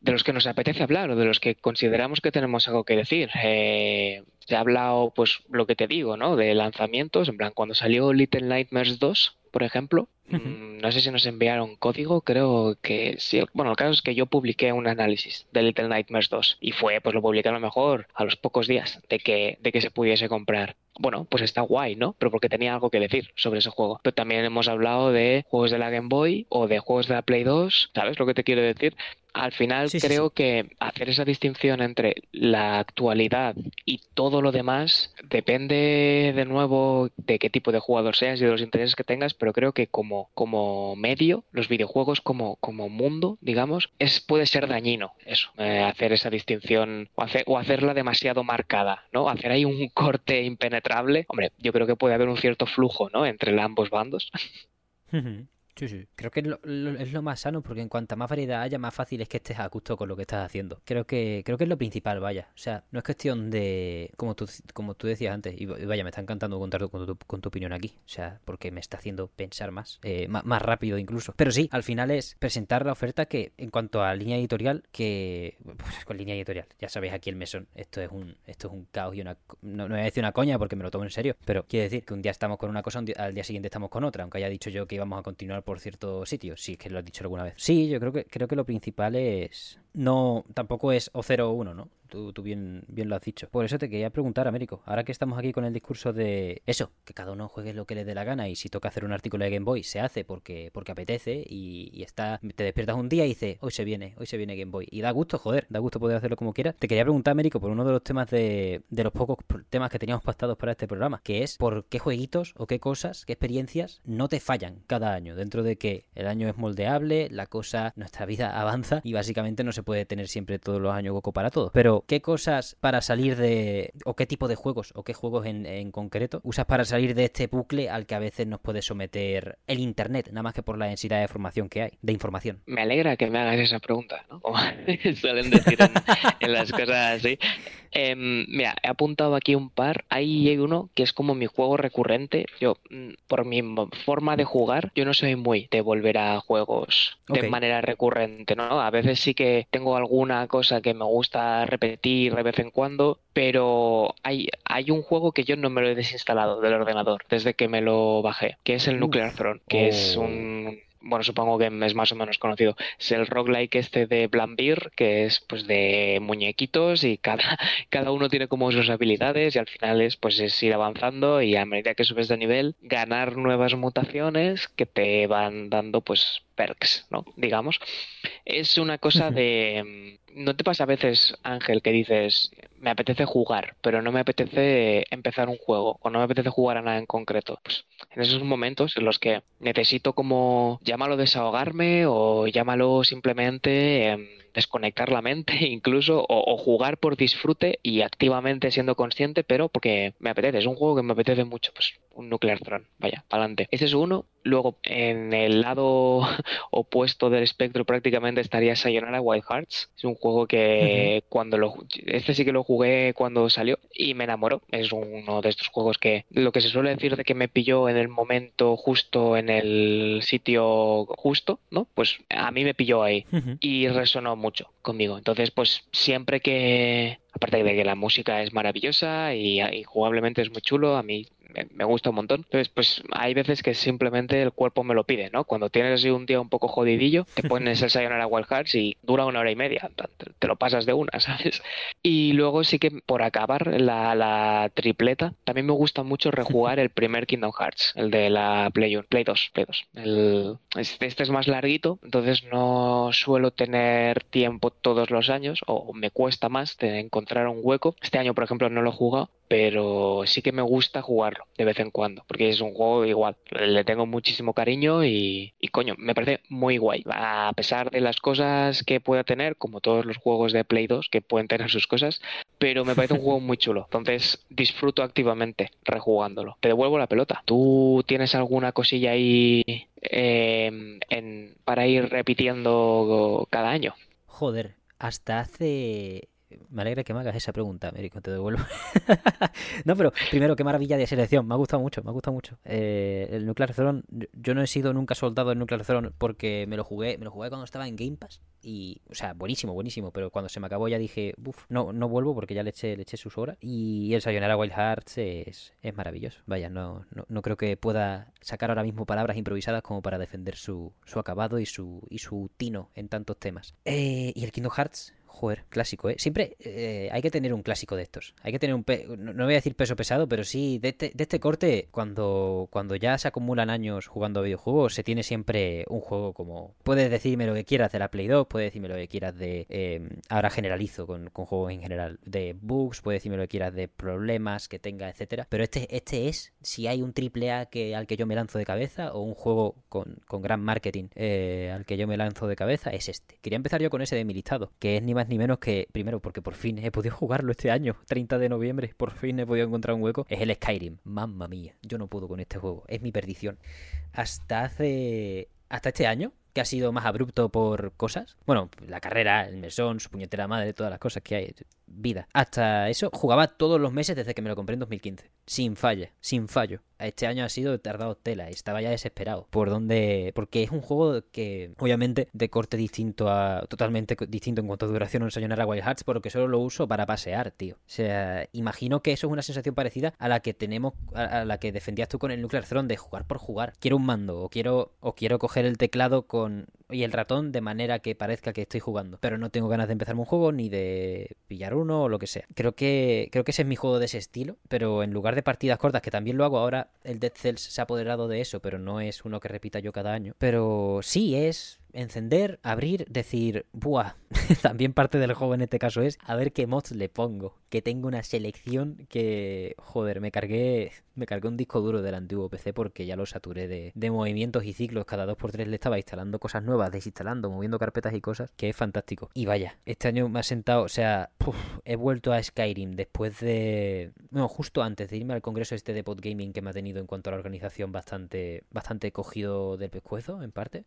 de los que nos apetece hablar o de los que consideramos que tenemos algo que decir. Eh, se ha hablado, pues, lo que te digo, ¿no? De lanzamientos, en plan, cuando salió Little Nightmares 2, por ejemplo, uh -huh. no sé si nos enviaron código, creo que sí. Bueno, el caso es que yo publiqué un análisis de Little Nightmares 2 y fue, pues lo publiqué a lo mejor a los pocos días de que, de que se pudiese comprar bueno, pues está guay, ¿no? Pero porque tenía algo que decir sobre ese juego. Pero también hemos hablado de juegos de la Game Boy o de juegos de la Play 2, ¿sabes lo que te quiero decir? Al final sí, creo sí, que hacer esa distinción entre la actualidad y todo lo demás depende de nuevo de qué tipo de jugador seas y de los intereses que tengas, pero creo que como, como medio, los videojuegos como, como mundo, digamos, es, puede ser dañino eso, eh, hacer esa distinción o, hacer, o hacerla demasiado marcada, ¿no? Hacer ahí un corte impenetrable. Hombre, yo creo que puede haber un cierto flujo, ¿no? Entre ambos bandos. Sí, sí. Creo que es lo, es lo, más sano porque en cuanto más variedad haya, más fácil es que estés a gusto con lo que estás haciendo. Creo que creo que es lo principal, vaya. O sea, no es cuestión de, como tú, como tú decías antes, y vaya, me está encantando contar con tu, con tu opinión aquí. O sea, porque me está haciendo pensar más, eh, más, más, rápido incluso. Pero sí, al final es presentar la oferta que, en cuanto a línea editorial, que... Pues, con línea editorial, ya sabéis aquí el mesón. Esto es un, esto es un caos y una... No, no voy a decir una coña porque me lo tomo en serio, pero quiere decir que un día estamos con una cosa, al día siguiente estamos con otra, aunque haya dicho yo que íbamos a continuar por ciertos sitios, si es que lo has dicho alguna vez. Sí, yo creo que creo que lo principal es no tampoco es o 0 o 1, ¿no? Tú, tú bien, bien lo has dicho. Por eso te quería preguntar, Américo, ahora que estamos aquí con el discurso de eso, que cada uno juegue lo que le dé la gana y si toca hacer un artículo de Game Boy, se hace porque, porque apetece y, está, te despiertas un día y dices, hoy se viene, hoy se viene Game Boy. Y da gusto, joder, da gusto poder hacerlo como quieras. Te quería preguntar, Américo, por uno de los temas de, de los pocos temas que teníamos pactados para este programa, que es por qué jueguitos o qué cosas, qué experiencias no te fallan cada año, dentro de que el año es moldeable, la cosa, nuestra vida avanza y básicamente no se puede tener siempre todos los años hueco para todo. Pero, ¿qué cosas para salir de, o qué tipo de juegos, o qué juegos en, en concreto, usas para salir de este bucle al que a veces nos puede someter el Internet, nada más que por la densidad de información que hay, de información? Me alegra que me hagas esa pregunta, ¿no? Como suelen decir en, en las cosas así. Em, mira, he apuntado aquí un par. Ahí hay uno que es como mi juego recurrente. Yo, mm, por mi forma de jugar, yo no soy muy de volver a juegos de manera recurrente, ¿no? A veces sí que tengo alguna cosa que me gusta repetir de vez en cuando, pero hay, hay un juego que yo no me lo he desinstalado del ordenador desde que me lo bajé, que es el Uf. Nuclear Throne, que es Oh. un... Bueno, supongo que es más o menos conocido. Es el roguelike este de Blambir, que es pues de muñequitos y cada, cada uno tiene como sus habilidades y al final es pues es ir avanzando y a medida que subes de nivel ganar nuevas mutaciones que te van dando pues perks, ¿no? Digamos. Es una cosa de... mm, ¿No te pasa a veces, Ángel, que dices, me apetece jugar, pero no me apetece empezar un juego o no me apetece jugar a nada en concreto? Pues en esos momentos en los que necesito como, llámalo desahogarme o llámalo simplemente em, desconectar la mente incluso o, o jugar por disfrute y activamente siendo consciente, pero porque me apetece, es un juego que me apetece mucho, pues un Nuclear Throne, vaya, para adelante. Ese es uno. Luego, en el lado opuesto del espectro prácticamente estaría Sayonara Wild Hearts. Es un juego que cuando lo... Este sí que lo jugué cuando salió y me enamoró. Es uno de estos juegos que lo que se suele decir de que me pilló en el momento justo, en el sitio justo, ¿no? Pues a mí me pilló ahí y resonó mucho conmigo. Entonces, pues siempre que, aparte de que la música es maravillosa y, y jugablemente es muy chulo, a mí me, me gusta un montón. Entonces, pues hay veces que simplemente el cuerpo me lo pide, ¿no? Cuando tienes así un día un poco jodidillo, te pones el Sayonara Wild Hearts y dura una hora y media, te, te lo pasas de una, ¿sabes? Y luego sí que por acabar la, la tripleta, también me gusta mucho rejugar el primer Kingdom Hearts, el de la Play 1, Play 2, Play 2. El, este, este es más larguito, entonces no suelo tener tiempo todos los años, o me cuesta más de encontrar un hueco. Este año, por ejemplo, no lo he jugado, pero sí que me gusta jugarlo de vez en cuando, porque es un juego igual, le tengo muchísimo cariño y, y coño, me parece muy guay. A pesar de las cosas que pueda tener, como todos los juegos de Play 2, que pueden tener sus cosas, pero me parece un juego muy chulo. Entonces disfruto activamente rejugándolo. Te devuelvo la pelota. ¿Tú tienes alguna cosilla ahí en, para ir repitiendo cada año? Joder, hasta hace... Me alegra que me hagas esa pregunta, Américo, te devuelvo. no, pero primero, qué maravilla de selección. Me ha gustado mucho, me ha gustado mucho. Eh, el Nuclear Throne, yo- no he sido nunca soldado del Nuclear Throne porque me lo jugué, me lo jugué cuando estaba en Game Pass. Y, o sea, buenísimo, buenísimo. Pero cuando se me acabó ya dije, uff, no, no vuelvo porque ya le eché, le eché sus horas. Y el Sayonara Wild Hearts es, maravilloso. Vaya, no, no, no creo que pueda sacar ahora mismo palabras improvisadas como para defender su, su acabado y su, y su tino en tantos temas. Eh, y el Kingdom Hearts, Joder, clásico, ¿eh? Siempre eh, hay que tener un clásico de estos. Hay que tener un... Pe no, voy a decir peso pesado, pero sí, de este, de este corte, cuando, cuando ya se acumulan años jugando a videojuegos, se tiene siempre un juego como... Puedes decirme lo que quieras de la Play 2, puedes decirme lo que quieras de... Eh, ahora generalizo con, con, juegos en general. De bugs, puedes decirme lo que quieras de problemas que tenga, etcétera. Pero este, este es, si hay un triple A que, al que yo me lanzo de cabeza, o un juego con, con gran marketing eh, al que yo me lanzo de cabeza, es este. Quería empezar yo con ese de mi listado, que es ni ni menos que, primero, porque por fin he podido jugarlo este año, 30 de noviembre, por fin he podido encontrar un hueco, es el Skyrim. Mamma mía, yo no puedo con este juego, es mi perdición. Hasta hace... hasta este año, que ha sido más abrupto por cosas. Bueno, la carrera, el mesón, su puñetera madre, todas las cosas que hay. Vida. Hasta eso jugaba todos los meses desde que me lo compré en 2015. Sin falla, sin fallo. Este año ha sido tardado tela. Estaba ya desesperado. Por donde. Porque es un juego que, obviamente, de corte distinto a. Totalmente distinto en cuanto a duración a un Sayonara Wild Hearts, porque solo lo uso para pasear, tío. O sea, imagino que eso es una sensación parecida a la que tenemos. A, la que defendías tú con el Nuclear Throne de jugar por jugar. Quiero un mando, o quiero. O quiero coger el teclado con y el ratón de manera que parezca que estoy jugando. Pero no tengo ganas de empezarme un juego ni de pillar uno o lo que sea. Creo que, creo que ese es mi juego de ese estilo, pero en lugar de partidas cortas, que también lo hago ahora, el Dead Cells se ha apoderado de eso, pero no es uno que repita yo cada año. Pero sí es encender, abrir, decir, buah, también parte del juego en este caso es a ver qué mods le pongo. Que tengo una selección que, joder, me cargué, me cargué un disco duro del antiguo PC porque ya lo saturé de, de movimientos y ciclos. Cada 2x3 le estaba instalando cosas nuevas, desinstalando, moviendo carpetas y cosas, que es fantástico. Y vaya, este año me ha sentado, o sea, he vuelto a Skyrim después de, bueno, justo antes de irme al congreso este de Podgaming que me ha tenido en cuanto a la organización bastante, bastante cogido del pescuezo, en parte,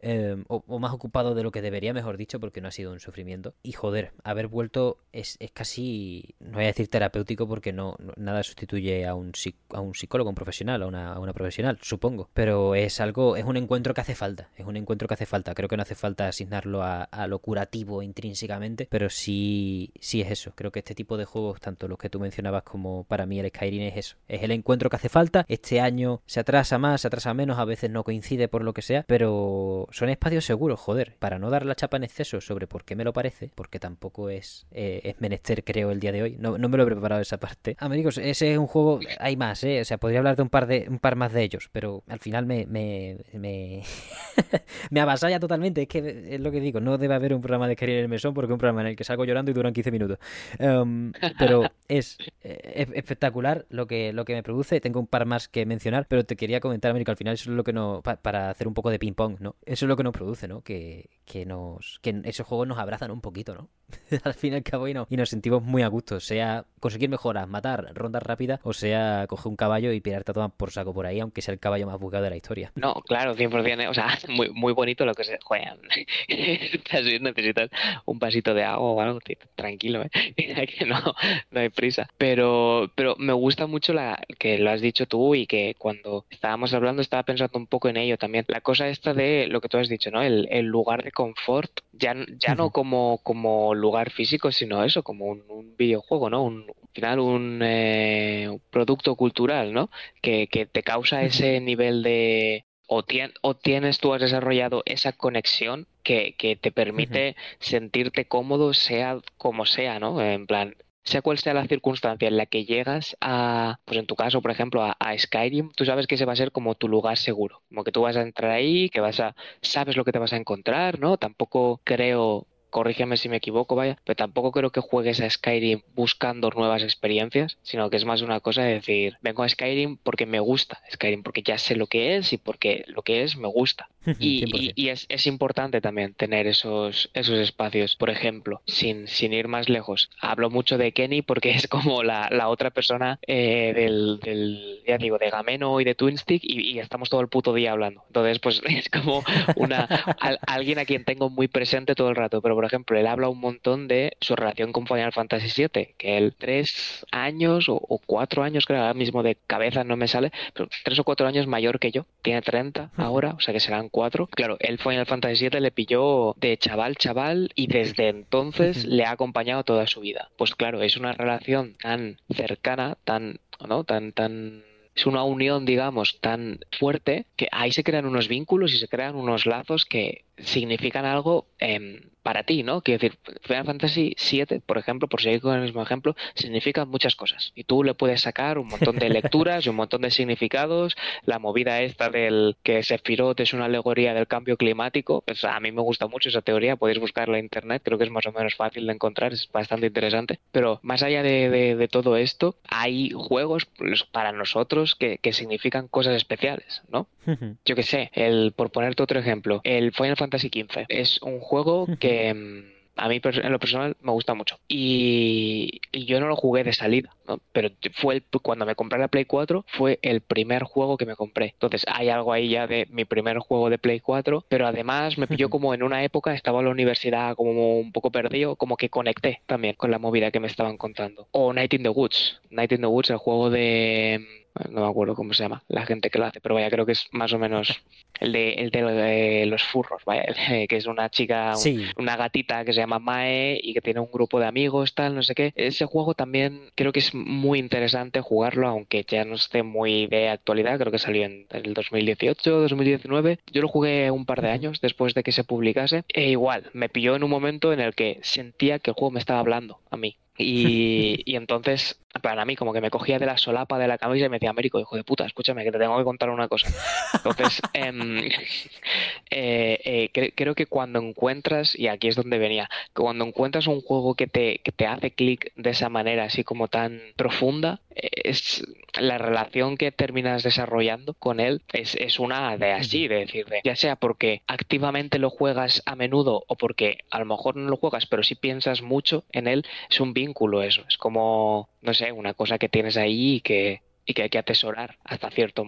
o, o más ocupado de lo que debería, mejor dicho, porque no ha sido un sufrimiento. Y joder, haber vuelto es, es casi, no voy a decir terapéutico porque no, nada sustituye a un, a un psicólogo, un profesional, a una, a una, profesional, supongo. Pero es algo, es un encuentro que hace falta, es un encuentro que hace falta. Creo que no hace falta asignarlo a, a lo curativo intrínsecamente, pero sí, sí es eso. Creo que este tipo de juegos, tanto los que tú mencionabas como para mí el Skyrim es eso. Es el encuentro que hace falta. Este año se atrasa más, se atrasa menos, a veces no coincide por lo que sea, pero son espacios seguros, joder, para no dar la chapa en exceso sobre por qué me lo parece, porque tampoco es, eh, es menester, creo, el día de hoy. No, no, me lo he preparado esa parte. Amigos, ese es un juego, hay más, ¿eh? O sea, podría hablar de un par de un par más de ellos, pero al final me me, me, me avasalla totalmente. Es que es lo que digo, no debe haber un programa de Querer en el Mesón porque es un programa en el que salgo llorando y duran 15 minutos. Um, pero es, es, espectacular lo que, lo que me produce. Tengo un par más que mencionar, pero te quería comentar, Américo, al final eso es lo que no, pa, para hacer un poco de ping-pong, ¿no? Eso es lo que nos produce, ¿no? Que, que nos que esos juegos nos abrazan un poquito, ¿no? al fin y al cabo y, no, y nos sentimos muy a gusto, sea conseguir mejoras, matar rondas rápidas o sea coger un caballo y pirarte a tomar por saco por ahí, aunque sea el caballo más buscado de la historia. No, claro, 100%, o sea, muy, muy bonito lo que se juegan. necesitas un vasito de agua o algo, tranquilo, ¿eh? que no, hay prisa. Pero, pero me gusta mucho la que lo has dicho tú y que cuando estábamos hablando estaba pensando un poco en ello también. La cosa esta de lo que tú has dicho, ¿no? El lugar de confort, ya, ya uh -huh. no como, como lugar físico, sino eso, como un, un videojuego, ¿no? Un, al final un, eh, un, producto cultural, ¿no? Que, que te causa ese nivel de... O, tien, o, tienes tú has desarrollado esa conexión que, que te permite uh -huh. sentirte cómodo, sea como sea, ¿no? En plan, sea cual sea la circunstancia en la que llegas a, pues en tu caso, por ejemplo, a, Skyrim, tú sabes que ese va a ser como tu lugar seguro, como que tú vas a entrar ahí, que vas a, sabes lo que te vas a encontrar, ¿no? Tampoco creo corrígeme si me equivoco, vaya, pero tampoco creo que juegues a Skyrim buscando nuevas experiencias, sino que es más una cosa de decir, vengo a Skyrim porque me gusta Skyrim, porque ya sé lo que es y porque lo que es me gusta. Y, y, y es, es, importante también tener esos, esos espacios. Por ejemplo, sin, sin ir más lejos, hablo mucho de Kenny porque es como la, la otra persona eh, del, del, ya digo, de Gameno y de Twinstick y, y, estamos todo el puto día hablando. Entonces, pues es como una, alguien a quien tengo muy presente todo el rato. Pero, por ejemplo, él habla un montón de su relación con Final Fantasy VII, que él tres años o, o cuatro años, creo, ahora mismo de cabeza no me sale, pero tres o cuatro años mayor que yo. Tiene 30 ahora, o sea que serán 4. Claro, el Final Fantasy VII le pilló de chaval, chaval, y desde entonces le ha acompañado toda su vida. Pues claro, es una relación tan cercana, tan, ¿no? Tan, tan es una unión, digamos, tan fuerte que ahí se crean unos vínculos y se crean unos lazos que significan algo eh, para ti, ¿no? Quiero decir, Final Fantasy VII, por ejemplo, por seguir con el mismo ejemplo, significa muchas cosas. Y tú le puedes sacar un montón de lecturas y un montón de significados. La movida esta del que Sephiroth es una alegoría del cambio climático, pues a mí me gusta mucho esa teoría, podéis buscarla en internet, creo que es más o menos fácil de encontrar, es bastante interesante. Pero más allá de, de, de todo esto, hay juegos para nosotros que, que significan cosas especiales, ¿no? Yo qué sé, el, por ponerte otro ejemplo, el Final Fantasy XV es un juego que a mí en lo personal me gusta mucho. Y, y yo no lo jugué de salida, ¿no? pero fue el, cuando me compré la Play 4 fue el primer juego que me compré. Entonces hay algo ahí ya de mi primer juego de Play 4, pero además me pilló como en una época, estaba en la universidad como un poco perdido, como que conecté también con la movida que me estaban contando. O Night in the Woods. Night in the Woods, el juego de no me acuerdo cómo se llama, la gente que lo hace, pero vaya, creo que es más o menos el de, el de los furros, vaya, que es una chica, una gatita que se llama Mae y que tiene un grupo de amigos, tal, no sé qué. Ese juego también creo que es muy interesante jugarlo, aunque ya no esté muy de actualidad, creo que salió en el 2018, 2019. Yo lo jugué un par de años después de que se publicase e igual, me pilló en un momento en el que sentía que el juego me estaba hablando a mí. Y, y, entonces, para mí, como que me cogía de la solapa de la camisa y me decía, Américo, hijo de puta, escúchame, que te tengo que contar una cosa. Entonces, em, eh, eh, creo que cuando encuentras, y aquí es donde venía, que cuando encuentras un juego que te, que te hace clic de esa manera, así como tan profunda, es la relación que terminas desarrollando con él es, es una de así, de decir, ya sea porque activamente lo juegas a menudo o porque a lo mejor no lo juegas, pero si piensas mucho en él, es un vínculo eso, es como, no sé, una cosa que tienes ahí y que, y que hay que atesorar hasta cierto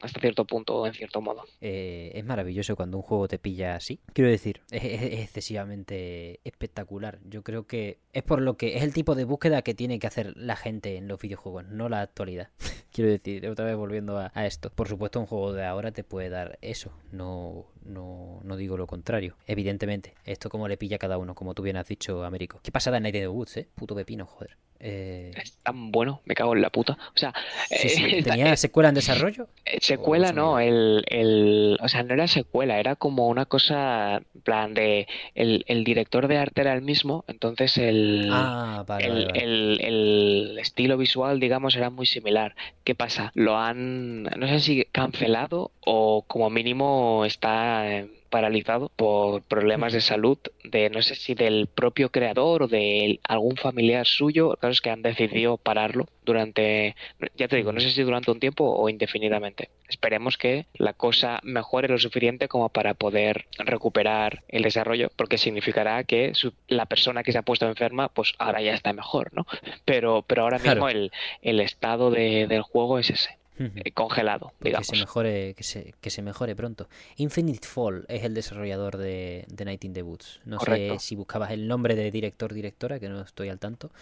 hasta cierto punto, en cierto modo. Eh, es maravilloso cuando un juego te pilla así. Quiero decir, es, excesivamente espectacular. Yo creo que es por lo que es el tipo de búsqueda que tiene que hacer la gente en los videojuegos, no la actualidad. Quiero decir, otra vez volviendo a, esto. Por supuesto, un juego de ahora te puede dar eso. No, no, no digo lo contrario. Evidentemente, esto como le pilla a cada uno, como tú bien has dicho, Américo. Qué pasada en Night of the Woods, eh. Puto pepino, joder. Eh, es tan bueno, me cago en la puta. O sea, eh, ¿tenía secuela en desarrollo? Eh, secuela no, el, el, o sea, no era secuela, era como una cosa, en plan de, el, el director de arte era el mismo, entonces el, ah, el, el, estilo visual, digamos, era muy similar. ¿Qué pasa? Lo han, no sé si cancelado o como mínimo está paralizado por problemas de salud de no sé si del propio creador o de algún familiar suyo. Claro es que han decidido pararlo durante, ya te digo, no sé si durante un tiempo o indefinidamente. Esperemos que la cosa mejore lo suficiente como para poder recuperar el desarrollo, porque significará que la persona que se ha puesto enferma, pues ahora ya está mejor, ¿no? Pero, pero ahora mismo el, el estado del juego es ese. Eh, congelado, digamos. Que se mejore, que se, que se mejore pronto. Infinite Fall es el desarrollador de, de Night in the Woods. No sé si buscabas el nombre de director-directora, que no estoy al tanto,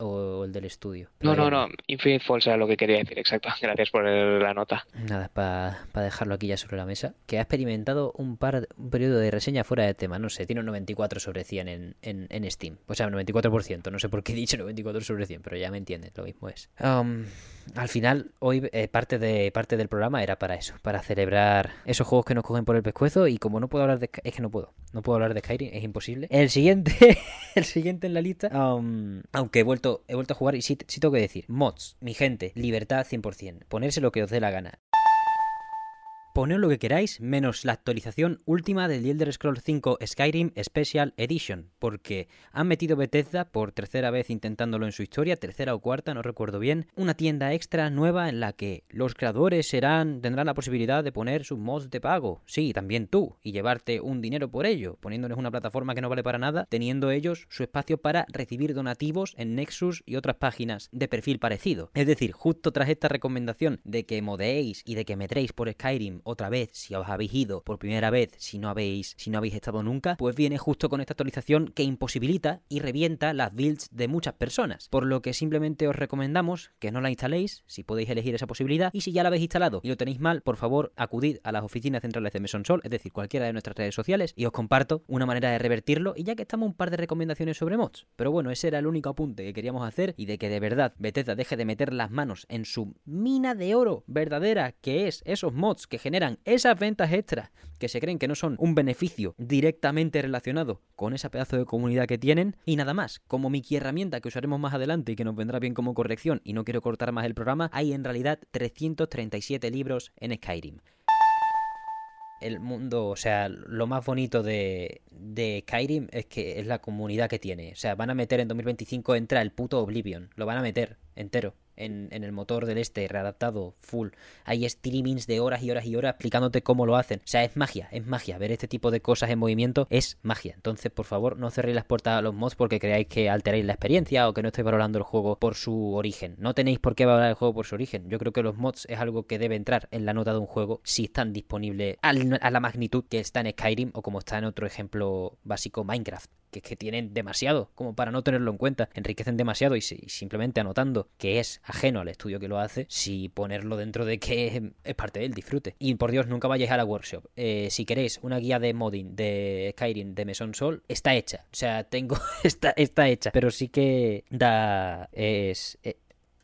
o el del estudio. no, no, no. Infinite Fall era lo que quería decir, exacto. Gracias por la nota. Nada, para dejarlo aquí ya sobre la mesa. Que ha experimentado un par un periodo de reseña fuera de tema. No sé, tiene un 94 sobre 100 en, en, en Steam. O sea, un 94%. No sé por qué he dicho 94 sobre 100, pero ya me entiendes, lo mismo es. Um, al final, hoy eh, parte, de, parte del programa era para eso, para celebrar esos juegos que nos cogen por el pescuezo y como no puedo hablar de... Es que no puedo, no puedo hablar de Skyrim, es imposible. El siguiente, el siguiente en la lista, um, aunque he he vuelto a jugar y sí, sí tengo que decir, mods, mi gente, libertad 100%, ponerse lo que os dé la gana. Poned lo que queráis, menos la actualización última del Elder Scrolls 5 Skyrim Special Edition, porque han metido Bethesda por tercera vez intentándolo en su historia, tercera o cuarta, no recuerdo bien, una tienda extra nueva en la que los creadores serán, tendrán la posibilidad de poner sus mods de pago, sí, también tú, y llevarte un dinero por ello, poniéndoles una plataforma que no vale para nada, teniendo ellos su espacio para recibir donativos en Nexus y otras páginas de perfil parecido. Es decir, justo tras esta recomendación de que modeéis y de que metréis por Skyrim otra vez, si os habéis ido por primera vez, si no habéis, si no habéis estado nunca, pues viene justo con esta actualización que imposibilita y revienta las builds de muchas personas. Por lo que simplemente os recomendamos que no la instaléis, si podéis elegir esa posibilidad, y si ya la habéis instalado y lo tenéis mal, por favor, acudid a las oficinas centrales de Meson Sol, es decir, cualquiera de nuestras redes sociales, y os comparto una manera de revertirlo, y ya que estamos un par de recomendaciones sobre mods. Pero bueno, ese era el único apunte que queríamos hacer, y de que de verdad Bethesda deje de meter las manos en su mina de oro verdadera, que es esos mods que generan generan esas ventas extras que se creen que no son un beneficio directamente relacionado con esa pedazo de comunidad que tienen y nada más. Como Mickey herramienta que usaremos más adelante y que nos vendrá bien como corrección y no quiero cortar más el programa, hay en realidad 337 libros en Skyrim el mundo, o sea, lo más bonito de, de Skyrim es que es la comunidad que tiene. O sea, van a meter en 2025, entra el puto Oblivion, lo van a meter entero en, el motor del este, readaptado, full. Hay streamings de horas y horas y horas explicándote cómo lo hacen. O sea, es magia, es magia. Ver este tipo de cosas en movimiento es magia. Entonces, por favor, no cerréis las puertas a los mods porque creáis que alteráis la experiencia o que no estáis valorando el juego por su origen. No tenéis por qué valorar el juego por su origen. Yo creo que los mods es algo que debe entrar en la nota de un juego si están disponibles a la magnitud que está en Skyrim o como está en otro ejemplo básico Minecraft que, que tienen demasiado como para no tenerlo en cuenta, enriquecen demasiado y, simplemente anotando que es ajeno al estudio que lo hace, si ponerlo dentro de que es parte del disfrute. Y por Dios, nunca vayáis a la workshop. Eh, si queréis una guía de modding de Skyrim de Meson Sol, está hecha. O sea, tengo. está, está hecha. Pero sí que da. Es,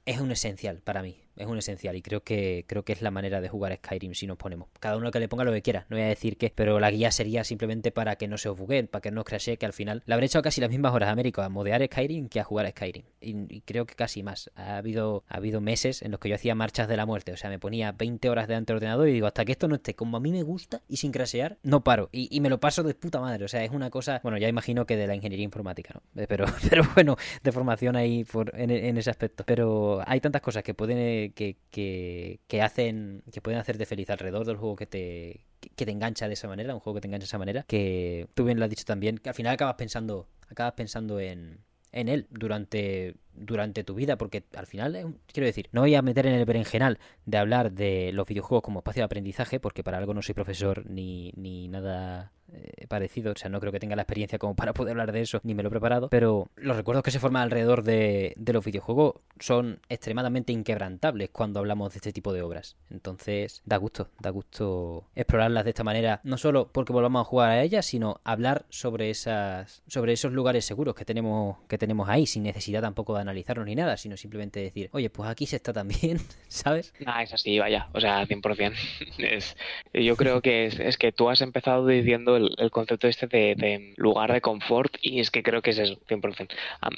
es un esencial para mí es un esencial y creo que creo que es la manera de jugar Skyrim si nos ponemos. Cada uno que le ponga lo que quiera, no voy a decir que, pero la guía sería simplemente para que no se os bugueen, para que no os crashee, que al final le habré echado casi las mismas horas a América a modear Skyrim que a jugar Skyrim. Y, creo que casi más. Ha habido, ha habido meses en los que yo hacía marchas de la muerte, o sea, me ponía 20 horas delante del ordenador y digo, hasta que esto no esté como a mí me gusta y sin crashear, no paro. Y, me lo paso de puta madre, o sea, es una cosa, bueno, ya imagino que de la ingeniería informática, ¿no? Eh, pero, pero bueno, de formación ahí en, en ese aspecto. Pero hay tantas cosas que pueden, que, que que, hacen, que pueden hacerte feliz alrededor del juego que te, que te engancha de esa manera, un juego que te engancha de esa manera, que tú bien lo has dicho también, que al final acabas pensando, acabas pensando en, en él durante, durante tu vida, porque al final, quiero decir, no voy a meter en el berenjenal de hablar de los videojuegos como espacio de aprendizaje, porque para algo no soy profesor ni, ni nada eh, parecido, o sea, no creo que tenga la experiencia como para poder hablar de eso, ni me lo he preparado, pero los recuerdos que se forman alrededor de, los videojuegos son extremadamente inquebrantables cuando hablamos de este tipo de obras. Entonces, da gusto, da gusto explorarlas de esta manera, no solo porque volvamos a jugar a ellas, sino hablar sobre esas sobre esos lugares seguros que tenemos que tenemos ahí sin necesidad tampoco de analizarlos ni nada, sino simplemente decir, "Oye, pues aquí se está también", ¿sabes? Ah, es así, vaya, o sea, 100%. es, yo creo que es, es que tú has empezado diciendo el, concepto este de, lugar de confort y es que creo que es eso, 100%.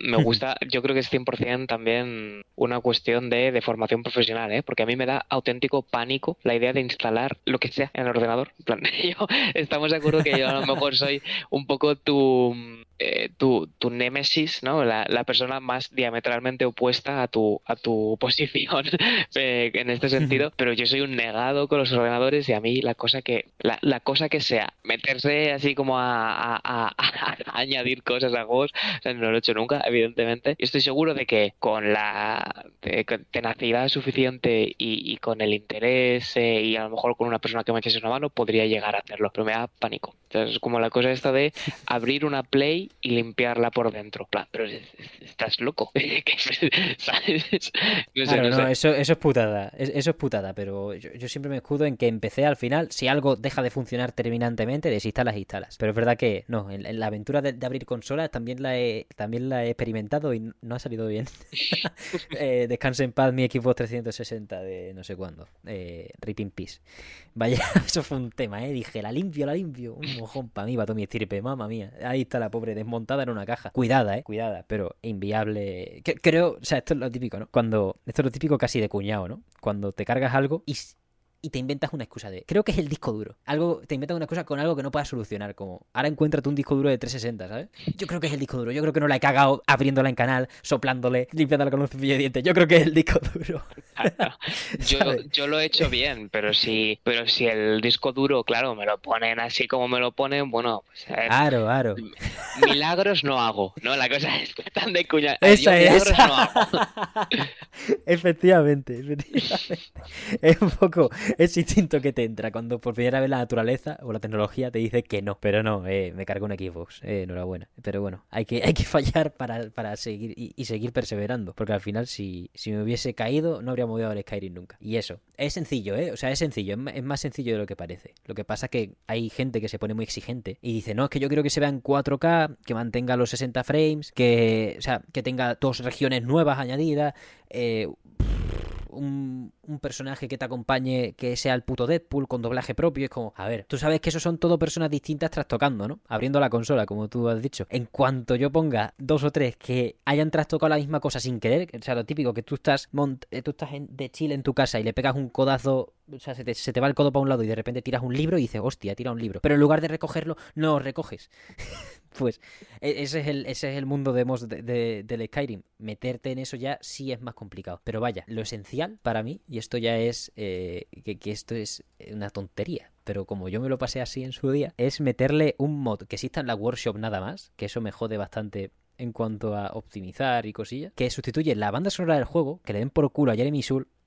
Me gusta, yo creo que es 100% también una cuestión de, formación profesional, ¿eh? porque a mí me da auténtico pánico la idea de instalar lo que sea en el ordenador. En plan, yo, estamos de acuerdo que yo a lo mejor soy un poco tu eh, tu, tu némesis, ¿no? La, persona más diametralmente opuesta a tu, a tu posición eh, en este sentido, pero yo soy un negado con los ordenadores y a mí la cosa que, la, cosa que sea, meterse así como a, añadir cosas a juegos, no lo he hecho nunca, evidentemente, y estoy seguro de que con la tenacidad suficiente y, con el interés eh, y a lo mejor con una persona que me echase una mano podría llegar a hacerlo, pero me da pánico. Entonces, como la cosa esta de abrir una play y limpiarla por dentro. pero estás loco. No eso, eso es putada. Eso es putada, pero yo, siempre me escudo en que empecé al final. Si algo deja de funcionar terminantemente, desinstalas e instalas. Pero es verdad que no, en, la aventura de, abrir consolas también la, he, también la he experimentado y no ha salido bien. eh, descanse en paz mi equipo 360 de no sé cuándo. Eh, Ripping Peace. Vaya, eso fue un tema, ¿eh? Dije, la limpio, la limpio. Un mojón para mí, para todo mi estirpe, mamá mía. Ahí está la pobre desmontada en una caja. Cuidada, ¿eh? Cuidada, pero inviable. Creo, o sea, esto es lo típico, ¿no? Cuando, esto es lo típico casi de cuñado, ¿no? Cuando te cargas algo y y te inventas una excusa de, creo que es el disco duro. Algo, te inventas una excusa con algo que no puedas solucionar, como, ahora encuéntrate un disco duro de 360, ¿sabes? Yo creo que es el disco duro, yo creo que no la he cagado abriéndola en canal, soplándole, limpiándola con un cepillo de dientes, yo creo que es el disco duro. yo, lo he hecho bien, pero si, pero si el disco duro, claro, me lo ponen así como me lo ponen, bueno, pues... claro, claro. Milagros no hago, ¿no? La cosa es que están de cuña. Esa es. Milagros no hago. efectivamente, efectivamente. Es un poco es instinto que te entra cuando por primera vez la naturaleza o la tecnología te dice que no. Pero no, eh, me cargo un Xbox, eh, enhorabuena. Pero bueno, hay que, hay que fallar para, para seguir y, seguir perseverando. Porque al final, si, si me hubiese caído, no habría movido el Skyrim nunca. Y eso, es sencillo, ¿eh? O sea, es sencillo, es más sencillo de lo que parece. Lo que pasa es que hay gente que se pone muy exigente y dice, no, es que yo quiero que se vea en 4K, que mantenga los 60 frames, que, o sea, que tenga dos regiones nuevas añadidas. Eh, un, personaje que te acompañe que sea el puto Deadpool con doblaje propio. Es como, a ver, tú sabes que eso son todo personas distintas trastocando, ¿no? Abriendo la consola, como tú has dicho. En cuanto yo ponga dos o tres que hayan trastocado la misma cosa sin querer, o sea, lo típico, que tú estás, eh, tú estás de chile en tu casa y le pegas un codazo o sea, se te, se te, va el codo para un lado y de repente tiras un libro y dices, hostia, tira un libro. Pero en lugar de recogerlo, no lo recoges. pues e, ese es el, ese es el mundo de, de, del Skyrim. Meterte en eso ya sí es más complicado. Pero vaya, lo esencial para mí, y esto ya es eh, que, esto es una tontería, pero como yo me lo pasé así en su día, es meterle un mod que exista en la workshop nada más, que eso me jode bastante en cuanto a optimizar y cosillas, que sustituye la banda sonora del juego, que le den por culo a Jeremy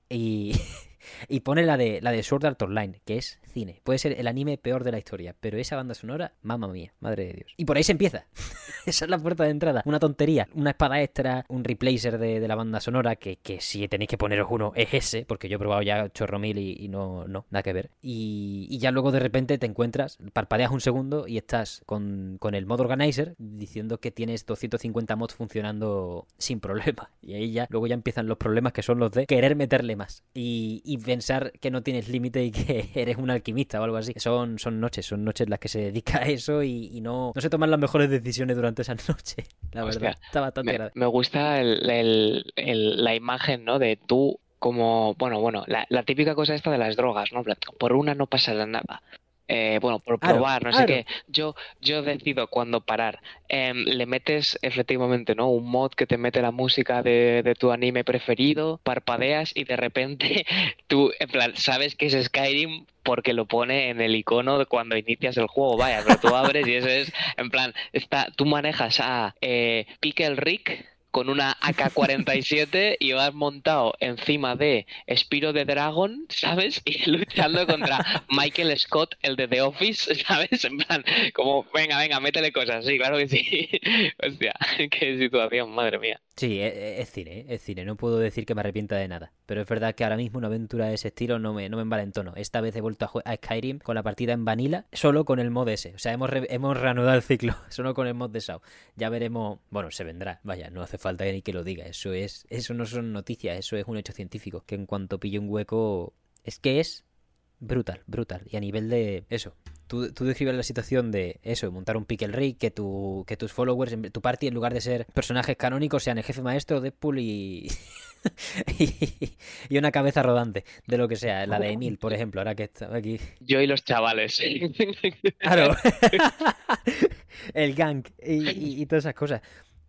y y pone la de la de Sword Art Online, que es cine. Puede ser el anime peor de la historia, pero esa banda sonora, mamma mía, madre de Dios. Y por ahí se empieza. esa es la puerta de entrada. Una tontería, una espada extra, un replacer de, la banda sonora, que, que, si tenéis que poneros uno es ese, porque yo he probado ya chorro mil y, no, no, nada que ver. Y, y, ya luego de repente te encuentras, parpadeas un segundo y estás con, con el mod organizer diciendo que tienes 250 mods funcionando sin problema. Y ahí ya, luego ya empiezan los problemas que son los de querer meterle más y, y pensar que no tienes límite y que eres un alquimista o algo así. Son, son noches, son noches las que se dedica a eso y, no, no se toman las mejores decisiones durante esa noche. La verdad, está bastante me, Me gusta la imagen, ¿no? De tú como, bueno, bueno, la, la, típica cosa esta de las drogas, ¿no? Por una no pasa nada. Eh, bueno, por probar, no sé qué. Yo, yo decido cuándo parar. Em, le metes efectivamente, ¿no? Un mod que te mete la música de, de, tu anime preferido, parpadeas y de repente tú, en plan, sabes que es Skyrim porque lo pone en el icono de cuando inicias el juego, vaya, pero tú abres y eso es, en plan, está, tú manejas a eh, Pickle Rick con una AK-47 y vas montado encima de Spiro de Dragon, ¿sabes? Y luchando contra Michael Scott, el de The Office, ¿sabes? En plan, como, venga, venga, métele cosas, sí, claro que sí. Hostia, qué situación, madre mía. Sí, e, e, es, cine, ¿eh? es cine. No puedo decir que me arrepienta de nada. Pero es verdad que ahora mismo una aventura de ese estilo no me, no me tono. Esta vez he vuelto a, a, Skyrim con la partida en Vanilla, solo con el mod ese. O sea, hemos, hemos reanudado el ciclo, solo con el mod de SAO. Ya veremos. Bueno, se vendrá. Vaya, no hace falta ni que lo diga. Eso es. Eso no son noticias, eso es un hecho científico. Que en cuanto pille un hueco. Es que es brutal, brutal. Y a nivel de. Eso, Tú, tú, describes la situación de eso, montar un pickle rig, que, tu, que tus followers, tu party, en lugar de ser personajes canónicos, sean el jefe maestro, Deadpool y, y, una cabeza rodante, de lo que sea, la de Emil, por ejemplo, ahora que está aquí. Yo y los chavales. Claro. el gang y, y todas esas cosas.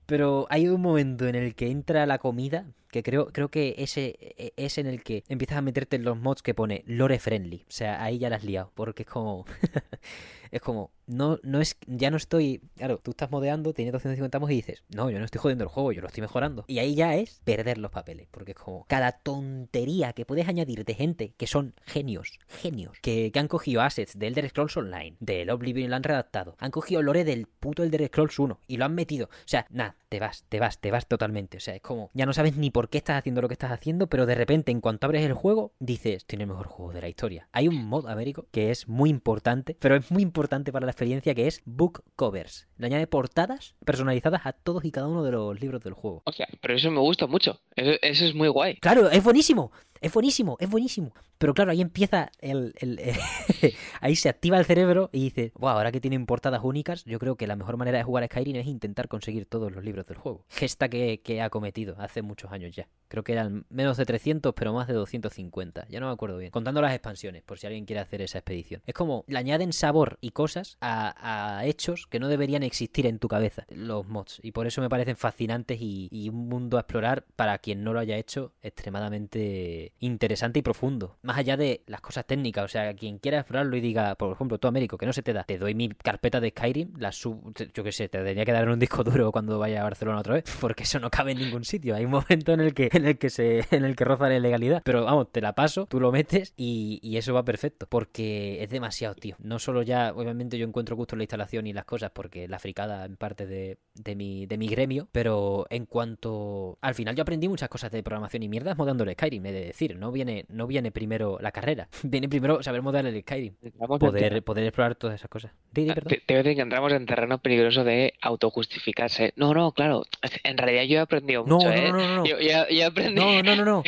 Pero hay un momento en el que entra la comida creo, creo que ese e, es en el que empiezas a meterte en los mods que pone lore friendly. O sea, ahí ya la has liado, porque es como... es como, no, no es, ya no estoy, claro, tú estás modeando, tienes 250 mods y dices, no, yo no estoy jodiendo el juego, yo lo estoy mejorando. Y ahí ya es perder los papeles, porque es como cada tontería que puedes añadir de gente que son genios, genios, que, que han cogido assets de Elder Scrolls Online, del Oblivion y lo han redactado, han cogido lore del puto Elder Scrolls 1 y lo han metido. O sea, nada, te vas, te vas, te vas totalmente. O sea, es como, ya no sabes ni por qué estás haciendo lo que estás haciendo, pero de repente, en cuanto abres el juego, dices, tiene el mejor juego de la historia. Hay un mod Américo que es muy importante, pero es muy importante para la experiencia, que es book covers. Le añade portadas personalizadas a todos y cada uno de los libros del juego. O sea, pero eso me gusta mucho. Eso, es muy guay. Claro, es buenísimo. Es buenísimo, es buenísimo. Pero claro, ahí empieza el. ahí se activa el cerebro y dice: Wow, ahora que tienen portadas únicas, yo creo que la mejor manera de jugar a Skyrim es intentar conseguir todos los libros del juego. Gesta que, que ha cometido hace muchos años ya. Creo que eran menos de 300, pero más de 250. Ya no me acuerdo bien. Contando las expansiones, por si alguien quiere hacer esa expedición. Es como le añaden sabor y cosas a, hechos que no deberían existir en tu cabeza, los mods. Y por eso me parecen fascinantes y un mundo a explorar para quien no lo haya hecho extremadamente interesante y profundo. Más allá de las cosas técnicas, o sea, quien quiera explorarlo y diga, por ejemplo, tú Américo, que no se te da, te doy mi carpeta de Skyrim, la sub, yo qué sé, te tendría que dar en un disco duro cuando vaya a Barcelona otra vez, porque eso no cabe en ningún sitio. Hay un momento en el que, en el que se, en el que roza la ilegalidad. Pero vamos, te la paso, tú lo metes y, y eso va perfecto. Porque es demasiado, tío. No solo ya, obviamente yo encuentro gusto en la instalación y las cosas, porque la fricada en parte de, de mi, de mi gremio, pero en cuanto al final yo aprendí muchas cosas de programación y mierdas modando el Skyrim, he de decir, no viene, no viene primero la carrera, viene primero saber modelar el Skyrim, poder, poder explorar todas esas cosas. Te, te decir que entramos en terreno peligroso de autojustificarse. No, no, claro, en realidad yo he aprendido mucho, no, ¿eh? No, no, no, yo, yo, yo aprendí... no, no, no, no.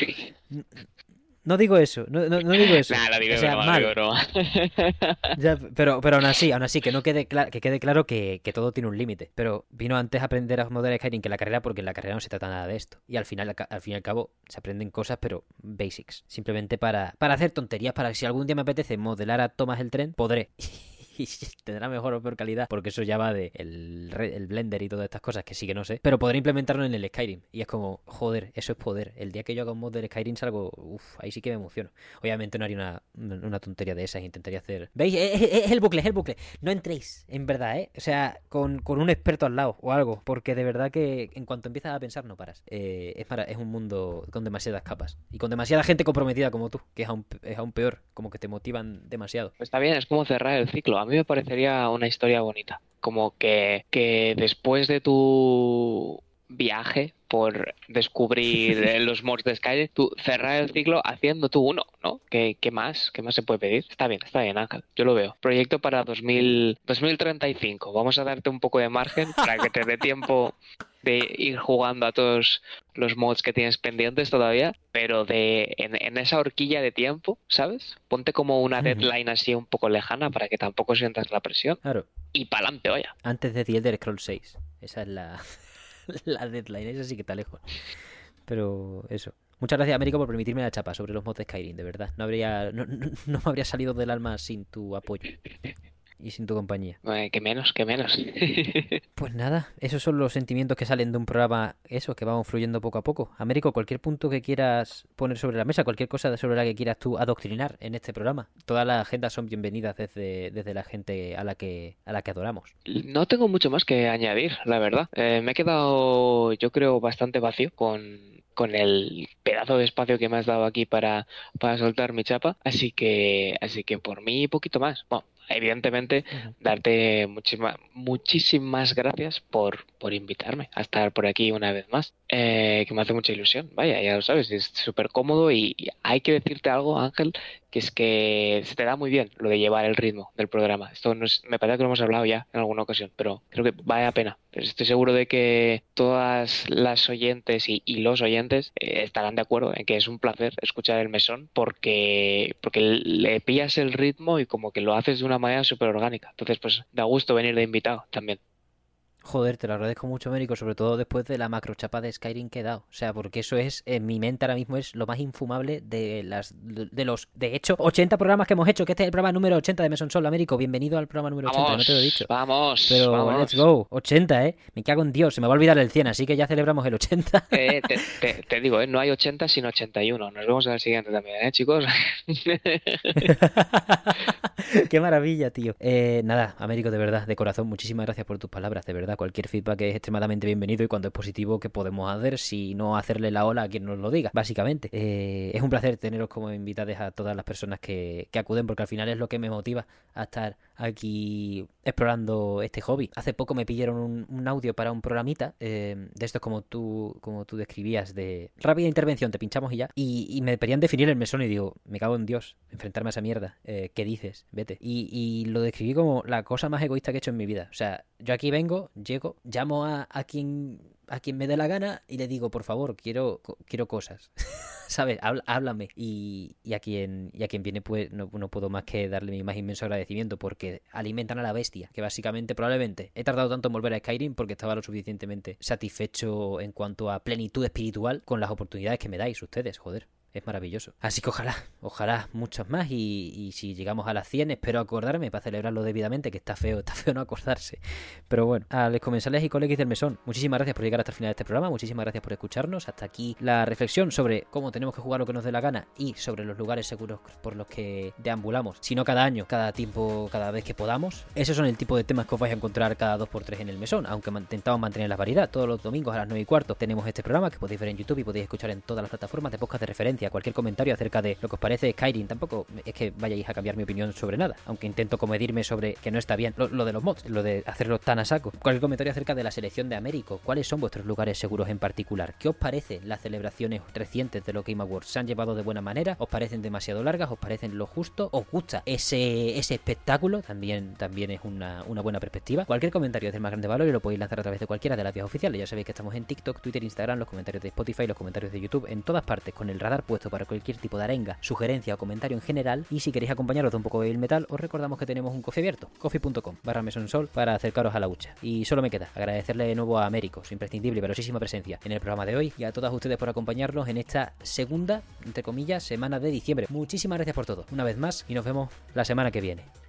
No digo eso, no, no, no digo eso. Nah, lo digo o sea, broma, mal. lo digo broma. Ya, pero, pero aún así, aún así, que no quede, cla- que quede claro que, que todo tiene un límite. Pero vino antes a aprender a modelar Skyrim que la carrera, porque en la carrera no se trata nada de esto. Y al final, al fin y al cabo, se aprenden cosas, pero basics. Simplemente para, para hacer tonterías, para que si algún día me apetece modelar a Thomas el tren, podré. y tendrá mejor o peor calidad, porque eso ya va de el, el, Blender y todas estas cosas que sí que no sé, pero podré implementarlo en el Skyrim. Y es como, joder, eso es poder. El día que yo haga un mod del Skyrim salgo, uff, ahí sí que me emociono. Obviamente no haría una, una tontería de esas, intentaría hacer... ¿Veis? Es, el bucle, es el bucle. No entréis, en verdad, ¿eh? O sea, con, con, un experto al lado o algo, porque de verdad que en cuanto empiezas a pensar no paras. Eh, es, para, es un mundo con demasiadas capas y con demasiada gente comprometida como tú, que es aún, es aún peor, como que te motivan demasiado. Está bien, es como cerrar el ciclo. A mí me parecería una historia bonita. Como que, que después de tu viaje por descubrir los mods de Skyrim, tú cerrar el ciclo haciendo tú uno, ¿no? ¿Qué, ¿Qué, más? ¿Qué más se puede pedir? Está bien, está bien, Ángel. Yo lo veo. Proyecto para 2000, 2035. Vamos a darte un poco de margen para que te dé tiempo de ir jugando a todos los mods que tienes pendientes todavía, pero de en, esa horquilla de tiempo, ¿sabes? Ponte como una deadline así un poco lejana para que tampoco sientas la presión. Claro. Y para adelante, oye. Antes de The Elder Scrolls 6. Esa es la, la deadline, esa sí que está lejos. Pero eso. Muchas gracias, Américo, por permitirme la chapa sobre los mods de Skyrim, de verdad. No habría, no, no, me habría salido del alma sin tu apoyo y sin tu compañía. que menos, que menos. pues nada, esos son los sentimientos que salen de un programa, eso, que vamos fluyendo poco a poco. Américo, cualquier punto que quieras poner sobre la mesa, cualquier cosa sobre la que quieras tú adoctrinar en este programa, todas las agendas son bienvenidas desde, desde la gente a la que a la que adoramos. No tengo mucho más que añadir, la verdad. Eh, me he quedado, yo creo, bastante vacío con con el pedazo de espacio que me has dado aquí para, para soltar mi chapa. Así que, así que por mí, poquito más. Bueno, evidentemente, darte muchísimas, muchísimas gracias por, por invitarme a estar por aquí una vez más, eh, que me hace mucha ilusión. Vaya, ya lo sabes, es súper cómodo y, hay que decirte algo, Ángel, que es que se te da muy bien lo de llevar el ritmo del programa. Esto no me parece que lo hemos hablado ya en alguna ocasión, pero creo que vale la pena. estoy seguro de que todas las oyentes y, los oyentes eh, estarán de acuerdo en que es un placer escuchar el mesón porque, porque le pillas el ritmo y como que lo haces de una manera súper orgánica. Entonces, pues da gusto venir de invitado también. Joder, te lo agradezco mucho, Américo, sobre todo después de la macrochapa de Skyrim que he dado. O sea, porque eso es, en mi mente ahora mismo es lo más infumable de las de los, de hecho, 80 programas que hemos hecho, que este es el programa número 80 de Mesón Sol, Américo. Bienvenido al programa número 80, no te lo he dicho. Vamos, Pero vamos. let's go, 80, ¿eh? Me cago en Dios, se me va a olvidar el 100, así que ya celebramos el 80. Eh, te, digo, ¿eh? No hay 80 sino 81. Nos vemos en el siguiente también, ¿eh, chicos? Qué maravilla, tío. Eh, nada, Américo, de verdad, de corazón, muchísimas gracias por tus palabras, de verdad. Cualquier feedback es extremadamente bienvenido y cuando es positivo, ¿qué podemos hacer si no hacerle la ola a quien nos lo diga? Básicamente. Eh, es un placer teneros como invitados a todas las personas que, que acuden porque al final es lo que me motiva a estar aquí explorando este hobby. Hace poco me pidieron un, audio para un programita eh, de estos como tú, como tú describías, de rápida intervención, te pinchamos y ya. Y, me pedían definir el mesón y digo, me cago en Dios, enfrentarme a esa mierda. Eh, ¿Qué dices? Vete. Y, lo describí como la cosa más egoísta que he hecho en mi vida. O sea, yo aquí vengo, llego, llamo a, a quien a quien me dé la gana y le digo, por favor, quiero, quiero cosas. ¿Sabes? Háblame. Y, y, a quien, y a quien viene, pues no, no, puedo más que darle mi más inmenso agradecimiento porque alimentan a la bestia. Que básicamente, probablemente, he tardado tanto en volver a Skyrim porque estaba lo suficientemente satisfecho en cuanto a plenitud espiritual con las oportunidades que me dais ustedes, joder es maravilloso. Así que ojalá, ojalá muchos más y, si llegamos a las 100 espero acordarme para celebrarlo debidamente, que está feo, está feo no acordarse. Pero bueno, a los comensales y colegas del mesón, muchísimas gracias por llegar hasta el final de este programa, muchísimas gracias por escucharnos. Hasta aquí la reflexión sobre cómo tenemos que jugar lo que nos dé la gana y sobre los lugares seguros por los que deambulamos, si no cada año, cada tiempo, cada vez que podamos. Esos son el tipo de temas que os vais a encontrar cada 2x3 en el mesón, aunque intentamos mantener la variedad. Todos los domingos a las 9 y cuarto tenemos este programa que podéis ver en YouTube y podéis escuchar en todas las plataformas de podcast de referencia cualquier comentario acerca de lo que os parece Skyrim. Tampoco es que vayáis a cambiar mi opinión sobre nada, aunque intento comedirme sobre que no está bien lo, de los mods, lo de hacerlo tan a saco. Cualquier comentario acerca de la selección de Américo, cuáles son vuestros lugares seguros en particular, qué os parece las celebraciones recientes de los Game Awards, se han llevado de buena manera, os parecen demasiado largas, os parecen lo justo, os gusta ese, ese espectáculo, también, también es una, una buena perspectiva. Cualquier comentario es del más grande valor y lo podéis lanzar a través de cualquiera de las vías oficiales. Ya sabéis que estamos en TikTok, Twitter, Instagram, los comentarios de Spotify, los comentarios de YouTube, en todas partes, con el radar puesto para cualquier tipo de arenga, sugerencia o comentario en general. Y si queréis acompañaros de un poco de metal, os recordamos que tenemos un coffee abierto, coffee.com barra mesonsol para acercaros a la hucha. Y solo me queda agradecerle de nuevo a Américo su imprescindible y velocísima presencia en el programa de hoy y a todas ustedes por acompañarnos en esta segunda, entre comillas, semana de diciembre. Muchísimas gracias por todo, una vez más, y nos vemos la semana que viene.